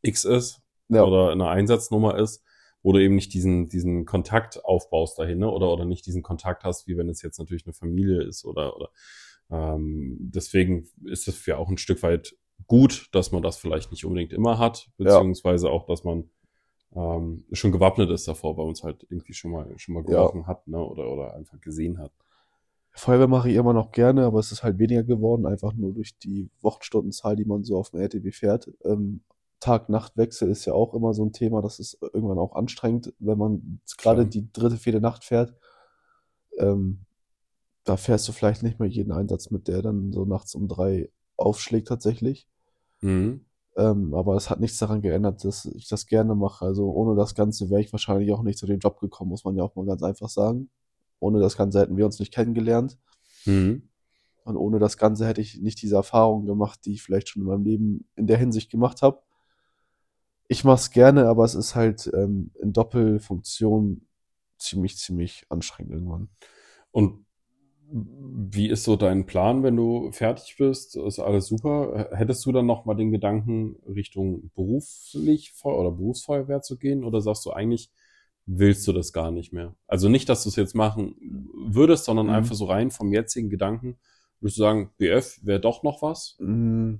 X ist Ja, oder eine Einsatznummer ist, wo du eben nicht diesen, diesen Kontakt aufbaust dahin, ne? oder, oder nicht diesen Kontakt hast, wie wenn es jetzt natürlich eine Familie ist oder, oder ähm, deswegen ist es ja auch ein Stück weit gut, dass man das vielleicht nicht unbedingt immer hat, beziehungsweise auch, dass man ähm, schon gewappnet ist davor, weil es halt irgendwie schon mal schon mal Ja. gerochen hat, ne? Oder oder einfach gesehen hat. Feuerwehr mache ich immer noch gerne, aber es ist halt weniger geworden, einfach nur durch die Wochenstundenzahl, die man so auf dem RTW fährt. Ähm, Tag-Nacht-Wechsel ist ja auch immer so ein Thema, das ist irgendwann auch anstrengend, wenn man gerade die dritte, vierte Nacht fährt. Ähm, da fährst du vielleicht nicht mehr jeden Einsatz mit, der dann so nachts um drei aufschlägt tatsächlich. Mhm. Ähm, aber es hat nichts daran geändert, dass ich das gerne mache. Also ohne das Ganze wäre ich wahrscheinlich auch nicht zu dem Job gekommen, muss man ja auch mal ganz einfach sagen. Ohne das Ganze hätten wir uns nicht kennengelernt. Mhm. Und ohne das Ganze hätte ich nicht diese Erfahrungen gemacht, die ich vielleicht schon in meinem Leben in der Hinsicht gemacht habe. Ich mache es gerne, aber es ist halt ähm, in Doppelfunktion ziemlich, ziemlich anstrengend irgendwann. Und wie ist so dein Plan, wenn du fertig bist? Ist alles super? Hättest du dann noch mal den Gedanken, Richtung beruflich oder Berufsfeuerwehr zu gehen? Oder sagst du eigentlich, willst du das gar nicht mehr? Also nicht, dass du es jetzt machen würdest, sondern Mhm. einfach so rein vom jetzigen Gedanken, würdest du sagen, BF wäre doch noch was? Mm,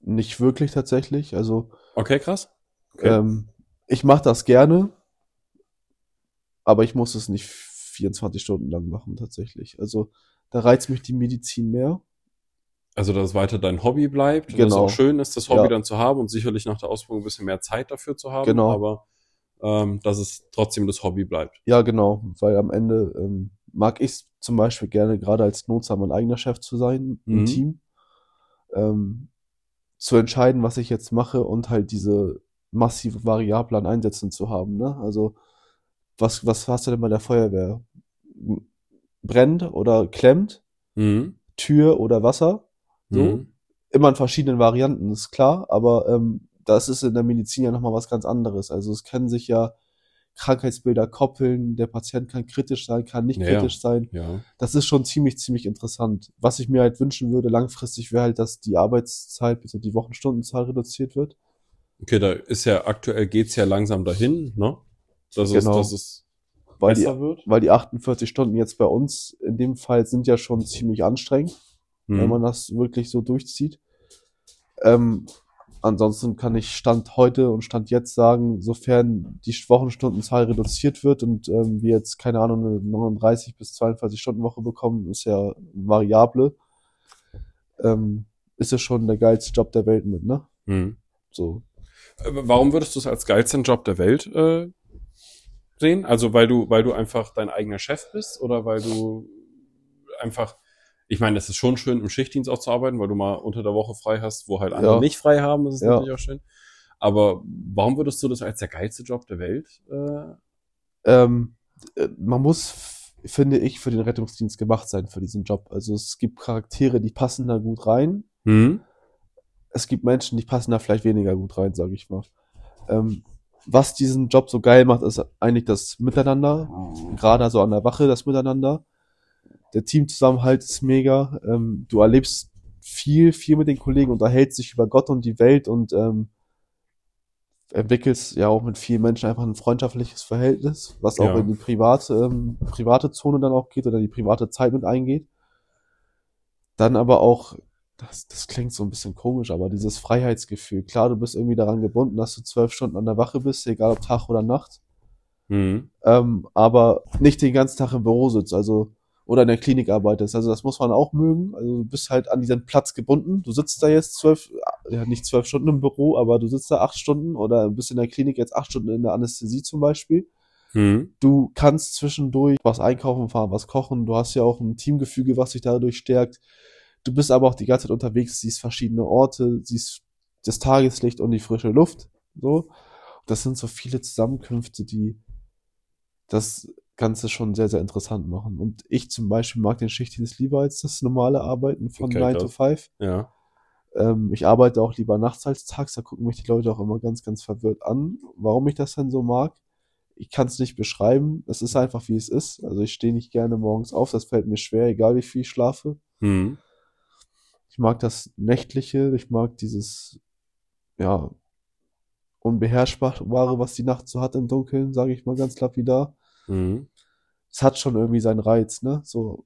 Nicht wirklich tatsächlich. Also Okay, krass. Okay. ähm, ich mache das gerne, aber ich muss es nicht 24 Stunden lang machen tatsächlich. Also da reizt mich die Medizin mehr. Also, dass es weiter dein Hobby bleibt, dass es Genau. auch schön ist, das Hobby Ja. dann zu haben und sicherlich nach der Ausbildung ein bisschen mehr Zeit dafür zu haben, Genau. aber ähm, dass es trotzdem das Hobby bleibt. Ja, genau, weil am Ende ähm, mag ich es zum Beispiel gerne, gerade als Notfall mein eigener Chef zu sein im Mhm. Team, ähm, zu entscheiden, was ich jetzt mache und halt diese massive Variable an Einsätzen zu haben. Ne? Also was, was hast du denn bei der Feuerwehr? Brennt oder klemmt, Mhm. Tür oder Wasser? So, Mhm. immer in verschiedenen Varianten, ist klar, aber ähm, das ist in der Medizin ja nochmal was ganz anderes. Also es können sich ja Krankheitsbilder koppeln, der Patient kann kritisch sein, kann nicht Ja, kritisch sein. Ja. Das ist schon ziemlich, ziemlich interessant. Was ich mir halt wünschen würde, langfristig wäre halt, dass die Arbeitszeit bzw. die Wochenstundenzahl reduziert wird. Okay, da ist ja aktuell geht's ja langsam dahin, ne? Dass es, Genau. dass es Weil die, besser wird. weil die 48 Stunden jetzt bei uns in dem Fall sind ja schon ziemlich anstrengend. wenn Mhm. man das wirklich so durchzieht. Ähm, ansonsten kann ich Stand heute und Stand jetzt sagen, sofern die Wochenstundenzahl reduziert wird und ähm, wir jetzt, keine Ahnung, eine 39 bis 42 Stunden Woche bekommen, ist ja variable, ähm, ist es schon der geilste Job der Welt mit, ne? Mhm. So. Äh, Warum würdest du es als geilsten Job der Welt äh, sehen? Also weil du, weil du einfach dein eigener Chef bist oder weil du einfach, ich meine, es ist schon schön, im Schichtdienst auch zu arbeiten, weil du mal unter der Woche frei hast, wo halt andere Ja. nicht frei haben, das ist Ja. natürlich auch schön. Aber warum würdest du das als der geilste Job der Welt? Äh, Ähm, äh, man muss, finde ich, für den Rettungsdienst gemacht sein, für diesen Job. Also es gibt Charaktere, die passen da gut rein. hm? es gibt Menschen, die passen da vielleicht weniger gut rein, sage ich mal. Ähm, was diesen Job so geil macht, ist eigentlich das Miteinander, gerade so an der Wache das Miteinander. Der Teamzusammenhalt ist mega. Ähm, du erlebst viel, viel mit den Kollegen, unterhältst dich über Gott und die Welt und ähm, entwickelst ja auch mit vielen Menschen einfach ein freundschaftliches Verhältnis, was auch Ja. in die private, ähm, private Zone dann auch geht oder die private Zeit mit eingeht. Dann aber auch, das, das klingt so ein bisschen komisch, aber dieses Freiheitsgefühl. Klar, du bist irgendwie daran gebunden, dass du zwölf Stunden an der Wache bist, egal ob Tag oder Nacht, Hm. ähm, aber nicht den ganzen Tag im Büro sitzt, also oder in der Klinik arbeitest. Also das muss man auch mögen. Also du bist halt an diesen Platz gebunden. Du sitzt da jetzt zwölf, ja nicht zwölf Stunden im Büro, aber du sitzt da acht Stunden oder bist in der Klinik jetzt acht Stunden in der Anästhesie zum Beispiel. Hm. Du kannst zwischendurch was einkaufen fahren, was kochen. Du hast ja auch ein Teamgefüge, was sich dadurch stärkt. Du bist aber auch die ganze Zeit unterwegs, siehst verschiedene Orte, siehst das Tageslicht und die frische Luft. So. Das sind so viele Zusammenkünfte, die das Ganze schon sehr, sehr interessant machen. Und ich zum Beispiel mag den Schichtdienst lieber als das normale Arbeiten von Okay, 9 krass. to 5. Ja. Ähm, ich arbeite auch lieber nachts als tags, da gucken mich die Leute auch immer ganz, ganz verwirrt an, warum ich das denn so mag. Ich kann es nicht beschreiben, es ist einfach wie es ist. Also ich stehe nicht gerne morgens auf, das fällt mir schwer, egal wie viel ich schlafe. Hm. Ich mag das Nächtliche, ich mag dieses, ja, Unbeherrschbare, was die Nacht so hat im Dunkeln, sage ich mal ganz lapidar. Hm. Es hat schon irgendwie seinen Reiz, ne? So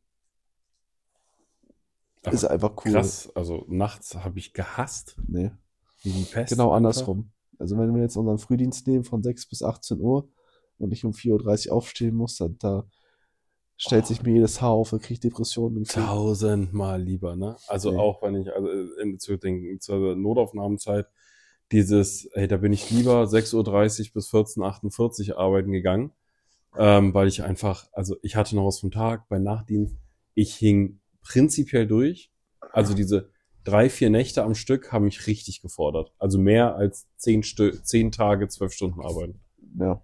Aber ist einfach cool. Krass, also nachts habe ich gehasst. Nee, die Pest genau einfach. andersrum. Also wenn wir jetzt unseren Frühdienst nehmen von 6 bis 18 Uhr und ich um 4.30 Uhr aufstehen muss, dann da stellt Oh. sich mir jedes Haar auf, kriege ich Depressionen. Tausendmal lieber, ne? Also Nee. auch wenn ich, also in, zu den, zur Notaufnahmenzeit, dieses, hey, da bin ich lieber 6.30 Uhr bis 14.48 Uhr arbeiten gegangen, ähm, weil ich einfach, also ich hatte noch was vom Tag, bei Nachtdienst, ich hing prinzipiell durch. Also diese drei, vier Nächte am Stück haben mich richtig gefordert. Also mehr als zehn, Stü zehn Tage, zwölf Stunden arbeiten. Ja.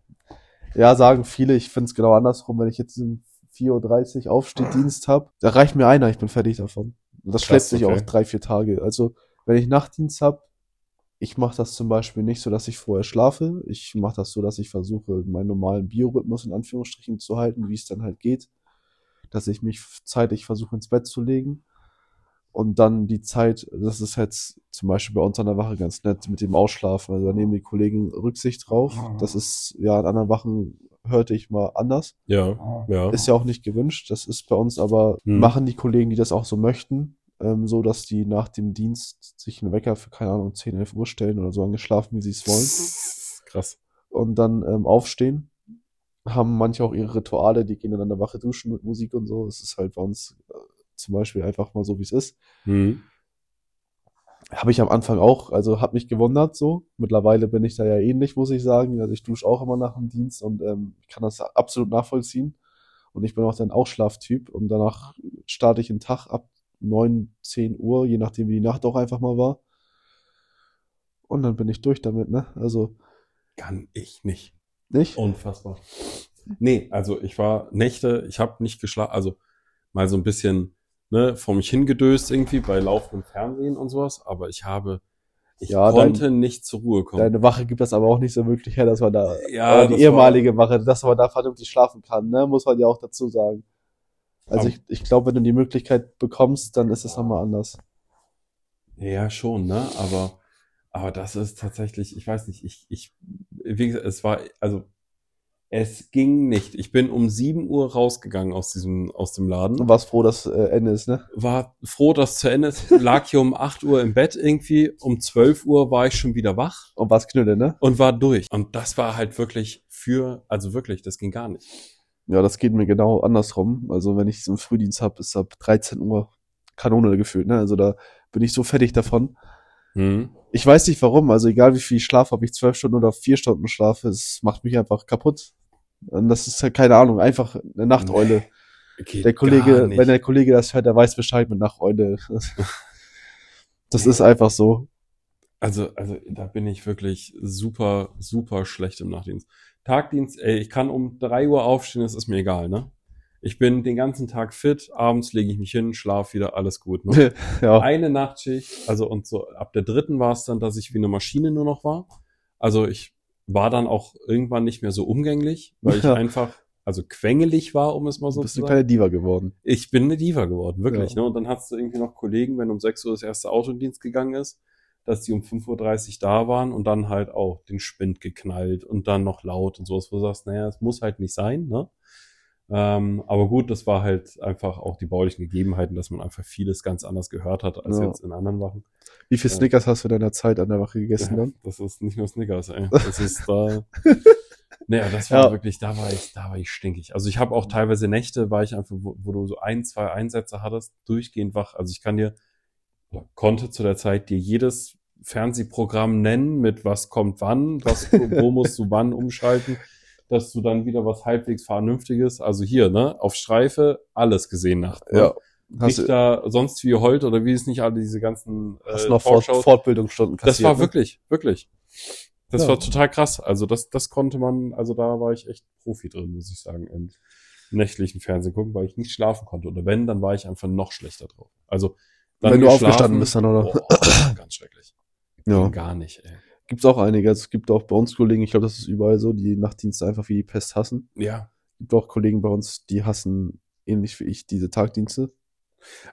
ja, sagen viele, ich finde es genau andersrum, wenn ich jetzt um 4.30 Uhr Aufstehdienst habe, da reicht mir einer, ich bin fertig davon. Und das Krass, schleppt sich okay. auch drei, vier Tage. Also wenn ich Nachtdienst habe, ich mache das zum Beispiel nicht so, dass ich vorher schlafe. Ich mache das so, dass ich versuche, meinen normalen Biorhythmus in Anführungsstrichen zu halten, wie es dann halt geht. Dass ich mich zeitig versuche ins Bett zu legen. Und dann die Zeit, das ist jetzt zum Beispiel bei uns an der Wache ganz nett mit dem Ausschlafen. Also da nehmen die Kollegen Rücksicht drauf. Das ist ja an anderen Wachen hörte ich mal anders. Ja, ja. Ist ja auch nicht gewünscht. Das ist bei uns aber, Hm. machen die Kollegen, die das auch so möchten, ähm, so dass die nach dem Dienst sich einen Wecker für, keine Ahnung, 10, 11 Uhr stellen oder so angeschlafen, wie sie es wollen. Krass. Und dann ähm, aufstehen. Haben manche auch ihre Rituale, die gehen dann an der Wache duschen mit Musik und so. Es ist halt bei uns äh, zum Beispiel einfach mal so, wie es ist. Hm. Habe ich am Anfang auch, also habe mich gewundert so. Mittlerweile bin ich da ja ähnlich, muss ich sagen. Also ich dusche auch immer nach dem Dienst und ähm, kann das absolut nachvollziehen. Und ich bin auch dann Ausschlaftyp und danach starte ich den Tag ab 9, 10 Uhr, je nachdem wie die Nacht auch einfach mal war. Und dann bin ich durch damit, ne? Also Kann ich nicht. nicht? Unfassbar. Nee, also ich war Nächte, ich habe nicht geschlafen, also mal so ein bisschen ne, vor mich hingedöst irgendwie bei laufendem Fernsehen und sowas, aber ich habe, ich Ja, konnte nicht zur Ruhe kommen. Deine Wache gibt das aber auch nicht so wirklich her, dass man da, Ja, oder die ehemalige Wache, dass man da vernünftig schlafen kann, ne? Muss man ja auch dazu sagen. Also Aber- ich, ich glaube, wenn du die Möglichkeit bekommst, dann ist es nochmal anders. Ja, schon, ne? Aber, aber das ist tatsächlich, ich weiß nicht, ich, ich, wie gesagt, es war, also, es ging nicht. Ich bin um 7 Uhr rausgegangen aus diesem, aus dem Laden. Und warst froh, dass äh, Ende ist, ne? war froh, dass zu Ende ist. Lag hier um 8 Uhr im Bett irgendwie. Um 12 Uhr war ich schon wieder wach Und warst Knülle, ne? und war durch. Und das war halt wirklich für, also wirklich, das ging gar nicht. Ja, das geht mir genau andersrum. Also wenn ich so einen Frühdienst hab, ist ab 13 Uhr Kanone gefühlt, ne? Also da bin ich so fertig davon. Hm. Ich weiß nicht warum, also egal wie viel Schlaf, ob ich zwölf Stunden oder vier Stunden schlafe, es macht mich einfach kaputt. Und das ist halt keine Ahnung, einfach eine Nachteule. Geht Der Kollege, wenn der Kollege das hört, der weiß Bescheid mit Nacheule. Das ist einfach so. Also, also da bin ich wirklich super, super schlecht im Nachtdienst. Tagdienst, ey, ich kann um 3 Uhr aufstehen, das ist mir egal, ne? Ich bin den ganzen Tag fit, abends lege ich mich hin, schlaf wieder, alles gut. Ne? ja. eine Nachtschicht, also und so ab der dritten war es dann, dass ich wie eine Maschine nur noch war. Also ich war dann auch irgendwann nicht mehr so umgänglich, weil ich Ja. einfach, also quengelig war, um es mal so Du bist zu sagen. kleine Diva geworden. Ich bin eine Diva geworden, wirklich. Ja. Ne? Und dann hast du irgendwie noch Kollegen, wenn um 6 Uhr das erste Autodienst gegangen ist, dass die um 5.30 Uhr da waren und dann halt auch den Spind geknallt und dann noch laut und sowas, wo du sagst, naja, es muss halt nicht sein, ne? Ähm, aber gut, das war halt einfach auch die baulichen Gegebenheiten, dass man einfach vieles ganz anders gehört hat als Ja. jetzt in anderen Wachen. Wie viel. Snickers hast du in deiner Zeit an der Wache gegessen Ja, dann? das ist nicht nur Snickers, ey. Das ist da. naja, das war Ja. wirklich, da war ich, da war ich stinkig. Also ich habe auch teilweise Nächte, war ich einfach, wo, wo du so ein, zwei Einsätze hattest, durchgehend wach. Also ich kann dir, konnte zu der Zeit dir jedes Fernsehprogramm nennen, mit was kommt wann, was, wo musst du wann umschalten, dass du dann wieder was halbwegs Vernünftiges, also hier, ne, auf Streife, alles gesehen nachts. Ne? Ja. Hast du Richter, sonst wie Holt oder wie es nicht alle diese ganzen hast äh, noch Fort, Fortbildungsstunden das kassiert? war ne? wirklich, wirklich. Das Ja. war total krass. Also das, das konnte man, also da war ich echt Profi drin, muss ich sagen, im nächtlichen Fernsehen gucken, weil ich nicht schlafen konnte. Oder wenn, dann war ich einfach noch schlechter drauf. Also dann Wenn du aufgestanden bist dann, oder? Oh, ganz schrecklich. Ja. Gar nicht, ey. Gibt's auch einige. Also es gibt auch bei uns Kollegen, ich glaube, das ist überall so, die Nachtdienste einfach wie die Pest hassen. Ja. Gibt auch Kollegen bei uns, die hassen ähnlich wie ich diese Tagdienste.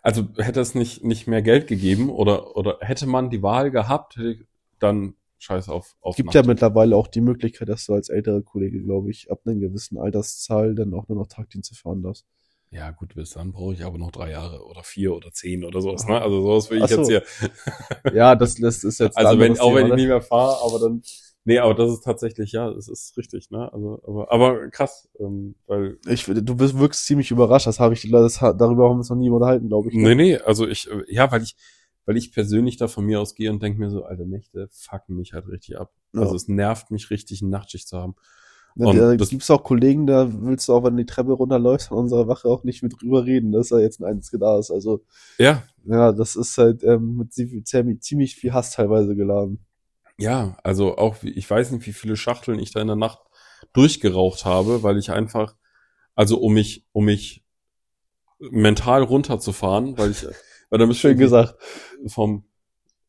Also hätte es nicht, nicht mehr Geld gegeben oder, oder hätte man die Wahl gehabt, hätte ich dann scheiß auf, auf Gibt ja Nacht. mittlerweile auch die Möglichkeit, dass du als älterer Kollege, glaube ich, ab einer gewissen Alterszahl dann auch nur noch Tagdienste fahren darfst. Ja, gut, bis dann brauche ich aber noch drei Jahre oder vier oder zehn oder sowas, ne? Also sowas will ich so. jetzt hier. Ja, das, das ist jetzt Also wenn, auch wenn ich ne? nicht mehr fahre, aber dann. Nee, aber das ist tatsächlich, ja, es ist richtig, ne? Also, aber, aber krass, ähm, weil. Ich, du wirkst ziemlich überrascht, das habe ich, das, darüber haben wir uns noch nie unterhalten, glaube ich. ne? Nee, nee, also ich, ja, weil ich, weil ich persönlich da von mir aus gehe und denke mir so, alte Nächte fucken mich halt richtig ab. Ja. Also es nervt mich richtig, eine Nachtschicht zu haben. Ja, da das- gibt's auch Kollegen, da willst du auch, wenn du die Treppe runterläufst, an unserer Wache auch nicht mit drüber reden, dass da jetzt ein Einzige da ist. Also, Ja, ja, das ist halt ähm, mit ziemlich, ziemlich viel Hass teilweise geladen. ja, also auch, ich weiß nicht, wie viele Schachteln ich da in der Nacht durchgeraucht habe, weil ich einfach, also um mich, um mich mental runterzufahren, weil ich, weil da bist du Schön gesagt. vom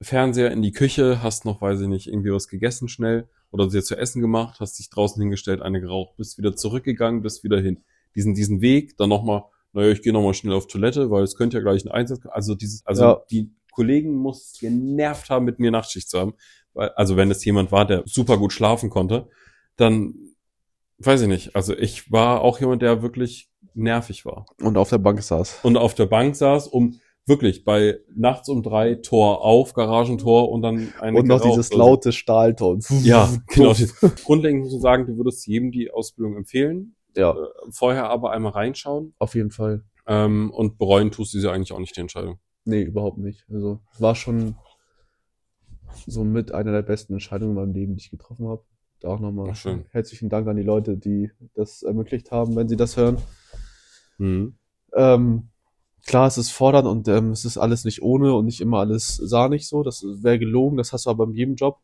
Fernseher in die Küche, hast noch, weiß ich nicht, irgendwie was gegessen schnell oder dir zu essen gemacht, hast dich draußen hingestellt, eine geraucht, bist wieder zurückgegangen, bist wieder hin. Diesen, diesen Weg, dann nochmal, naja, ich gehe nochmal schnell auf Toilette, weil es könnte ja gleich ein Einsatz, also dieses, also Ja. die Kollegen muss genervt haben, mit mir Nachtschicht zu haben, weil, also wenn es jemand war, der super gut schlafen konnte, dann, weiß ich nicht, also ich war auch jemand, der wirklich nervig war Und auf der Bank saß. und auf der Bank saß, um wirklich bei nachts um drei Tor auf, Garagentor und dann eine Und noch geraucht dieses oder so. laute Stahlton. Ja, genau. Grundlegend muss ich sagen, du würdest jedem die Ausbildung empfehlen. Ja, Äh, Vorher aber einmal reinschauen auf jeden Fall. ähm, und bereuen tust du sie eigentlich auch nicht, die Entscheidung. Nee, überhaupt nicht. Also, war schon so mit einer der besten Entscheidungen in meinem Leben, die ich getroffen habe. Da auch nochmal herzlichen Dank an die Leute, die das ermöglicht haben, wenn sie das hören. Mhm. Ähm, klar, es ist fordernd und ähm, es ist alles nicht ohne und nicht immer alles sahnig so. Das wäre gelogen, das hast du aber in jedem Job.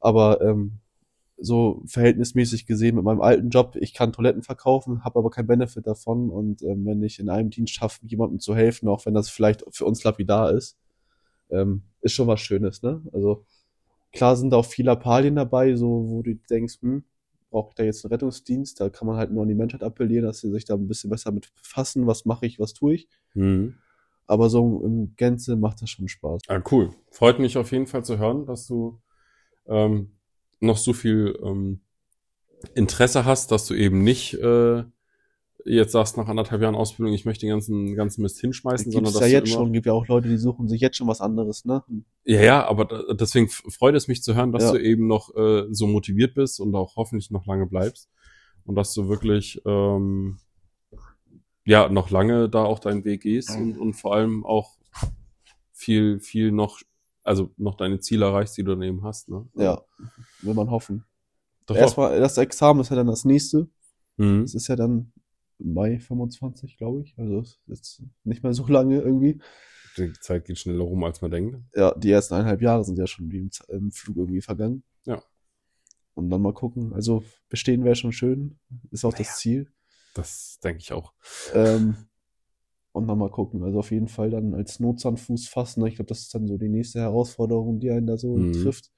Aber ähm, so verhältnismäßig gesehen mit meinem alten Job, ich kann Toiletten verkaufen, habe aber keinen Benefit davon. Und ähm, wenn ich in einem Dienst schaffe, jemandem zu helfen, auch wenn das vielleicht für uns lapidar ist, ähm, ist schon was Schönes, ne? Also klar sind da auch viele Appalien dabei, so wo du denkst, hm, brauche ich da jetzt einen Rettungsdienst? Da kann man halt nur an die Menschheit appellieren, dass sie sich da ein bisschen besser mit befassen, was mache ich, was tue ich. Mhm. Aber so im Gänze macht das schon Spaß. Ah, cool. Freut mich auf jeden Fall zu hören, dass du ähm, noch so viel ähm, Interesse hast, dass du eben nicht äh, jetzt sagst nach anderthalb Jahren Ausbildung, ich möchte den ganzen, ganzen Mist hinschmeißen, sondern es dass ja jetzt schon, gibt ja auch Leute, die suchen sich jetzt schon was anderes, ne? Ja, ja, aber da- deswegen freut es mich zu hören, dass Ja. du eben noch äh, so motiviert bist und auch hoffentlich noch lange bleibst und dass du wirklich ähm, ja noch lange da auch deinen Weg gehst und, und vor allem auch viel, viel noch, also noch deine Ziele erreichst, die du dann eben hast. Ne? Ja, will man hoffen. Doch. Erstmal, das Examen ist ja dann das nächste. Mhm. Das ist ja dann Mai 25, glaube ich. Also ist jetzt nicht mehr so lange irgendwie. Die Zeit geht schneller rum, als man denkt. Ja, die ersten eineinhalb Jahre sind ja schon wie im, im Flug irgendwie vergangen. Ja. Und dann mal gucken. Also bestehen wäre schon schön. Ist auch Naja. das Ziel. Das denke ich auch. Ähm, und dann mal gucken. Also auf jeden Fall dann als Notzahnfuß fassen. Ich glaube, das ist dann so die nächste Herausforderung, die einen da so Mhm. trifft.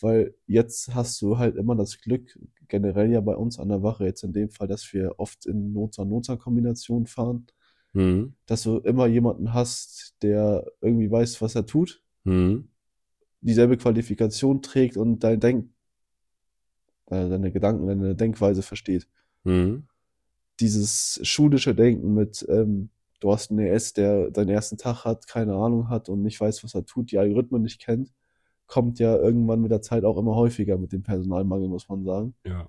Weil jetzt hast du halt immer das Glück, generell ja bei uns an der Wache, jetzt in dem Fall, dass wir oft in Notzahn-Notzahn-Kombination fahren, Mhm. dass du immer jemanden hast, der irgendwie weiß, was er tut, Mhm. dieselbe Qualifikation trägt und dein Denk, äh, deine Gedanken, deine Denkweise versteht. Mhm. dieses schulische Denken mit, ähm, du hast einen ES, der seinen ersten Tag hat, keine Ahnung hat und nicht weiß, was er tut, die Algorithmen nicht kennt, kommt ja irgendwann mit der Zeit auch immer häufiger mit dem Personalmangel, muss man sagen. Ja.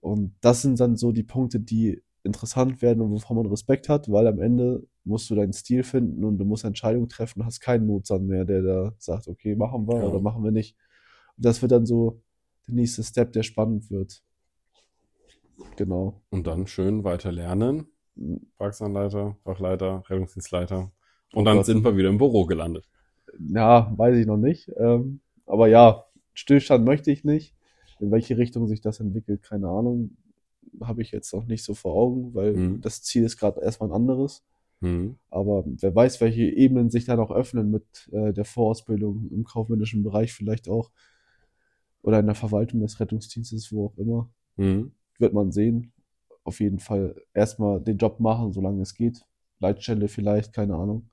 Und das sind dann so die Punkte, die interessant werden und wovon man Respekt hat, weil am Ende musst du deinen Stil finden und du musst Entscheidungen treffen, hast keinen Notsand mehr, der da sagt, okay, machen wir Ja. oder machen wir nicht. Und das wird dann so der nächste Step, der spannend wird. Genau. Und dann schön weiter lernen. Praxisanleiter, Fachleiter, Rettungsdienstleiter. Und dann Gott. sind wir wieder im Büro gelandet. Ja, weiß ich noch nicht. Ähm, aber ja, Stillstand möchte ich nicht. In welche Richtung sich das entwickelt, keine Ahnung. Habe ich jetzt noch nicht so vor Augen, weil Mhm. das Ziel ist gerade erstmal ein anderes. Mhm. Aber wer weiß, welche Ebenen sich da noch öffnen mit äh, der Vorausbildung im kaufmännischen Bereich vielleicht auch. Oder in der Verwaltung des Rettungsdienstes, wo auch immer. Mhm. Wird man sehen. Auf jeden Fall erstmal den Job machen, solange es geht. Leitstelle vielleicht, keine Ahnung.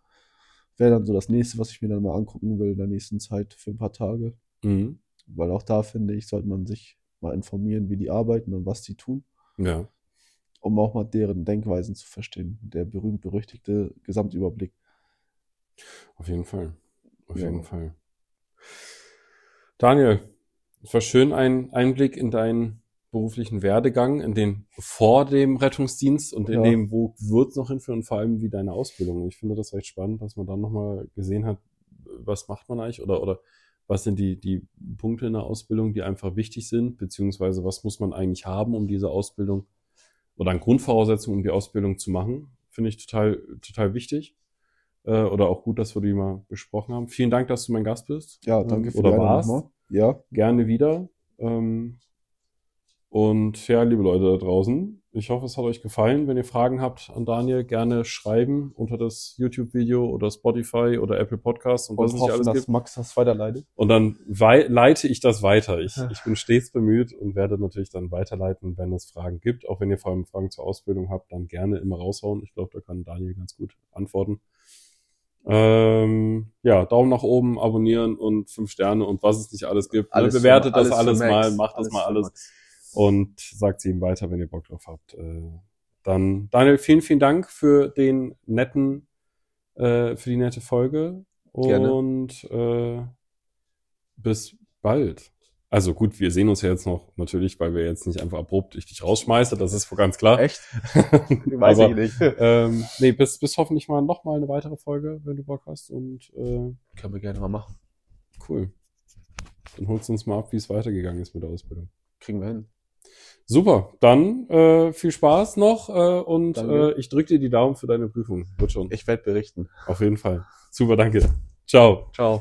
Wäre dann so das nächste, was ich mir dann mal angucken will in der nächsten Zeit für ein paar Tage. Mhm. Weil auch da finde ich, sollte man sich mal informieren, wie die arbeiten und was die tun, Ja. um auch mal deren Denkweisen zu verstehen. Der berühmt-berüchtigte Gesamtüberblick. Auf jeden Fall. Auf Ja. jeden Fall. Daniel, es war schön ein Einblick in deinen beruflichen Werdegang, in den vor dem Rettungsdienst und in Ja. dem, wo wird's noch hinführen und vor allem wie deine Ausbildung. Ich finde das recht spannend, dass man dann nochmal gesehen hat, was macht man eigentlich oder, oder was sind die, die Punkte in der Ausbildung, die einfach wichtig sind, beziehungsweise was muss man eigentlich haben, um diese Ausbildung oder an Grundvoraussetzungen, um die Ausbildung zu machen. Finde ich total, total wichtig. Äh, oder auch gut, dass wir die mal besprochen haben. Vielen Dank, dass du mein Gast bist. Ja, Ähm, danke für oder die Einladung warst. Ja, Gerne wieder. Ähm, und ja, liebe Leute da draußen, ich hoffe, es hat euch gefallen. Wenn ihr Fragen habt an Daniel, gerne schreiben unter das YouTube-Video oder Spotify oder Apple Podcasts und was und nicht hoffen, alles dass gibt. Max das weiterleitet. Und dann wei leite ich das weiter. Ich, ich bin stets bemüht und werde natürlich dann weiterleiten, wenn es Fragen gibt. Auch wenn ihr vor allem Fragen zur Ausbildung habt, dann gerne immer raushauen. Ich glaube, da kann Daniel ganz gut antworten. Ähm, ja, Daumen nach oben, abonnieren und fünf Sterne und was es nicht alles gibt. Alles ne? für- Bewertet das alles für alles Max. mal, macht das mal für alles. Und sagt sie ihm weiter, wenn ihr Bock drauf habt. Äh, dann, Daniel, vielen, vielen Dank für den netten, äh, für die nette Folge. Gerne. Und äh, bis bald. Also gut, wir sehen uns ja jetzt noch natürlich, weil wir jetzt nicht einfach abrupt ich dich rausschmeiße, das ist wohl ganz klar. Echt? Weiß ich nicht. Ähm, nee, bis, bis hoffentlich mal noch mal eine weitere Folge, wenn du Bock hast. Und äh, Können wir gerne mal machen. cool. Dann holst du uns mal ab, wie es weitergegangen ist mit der Ausbildung. Kriegen wir hin. Super, dann äh, viel Spaß noch äh, und Danke. äh, ich drücke dir die Daumen für deine Prüfung. Wird schon. Ich werde berichten. Auf jeden Fall. Super, danke. Ciao. Ciao.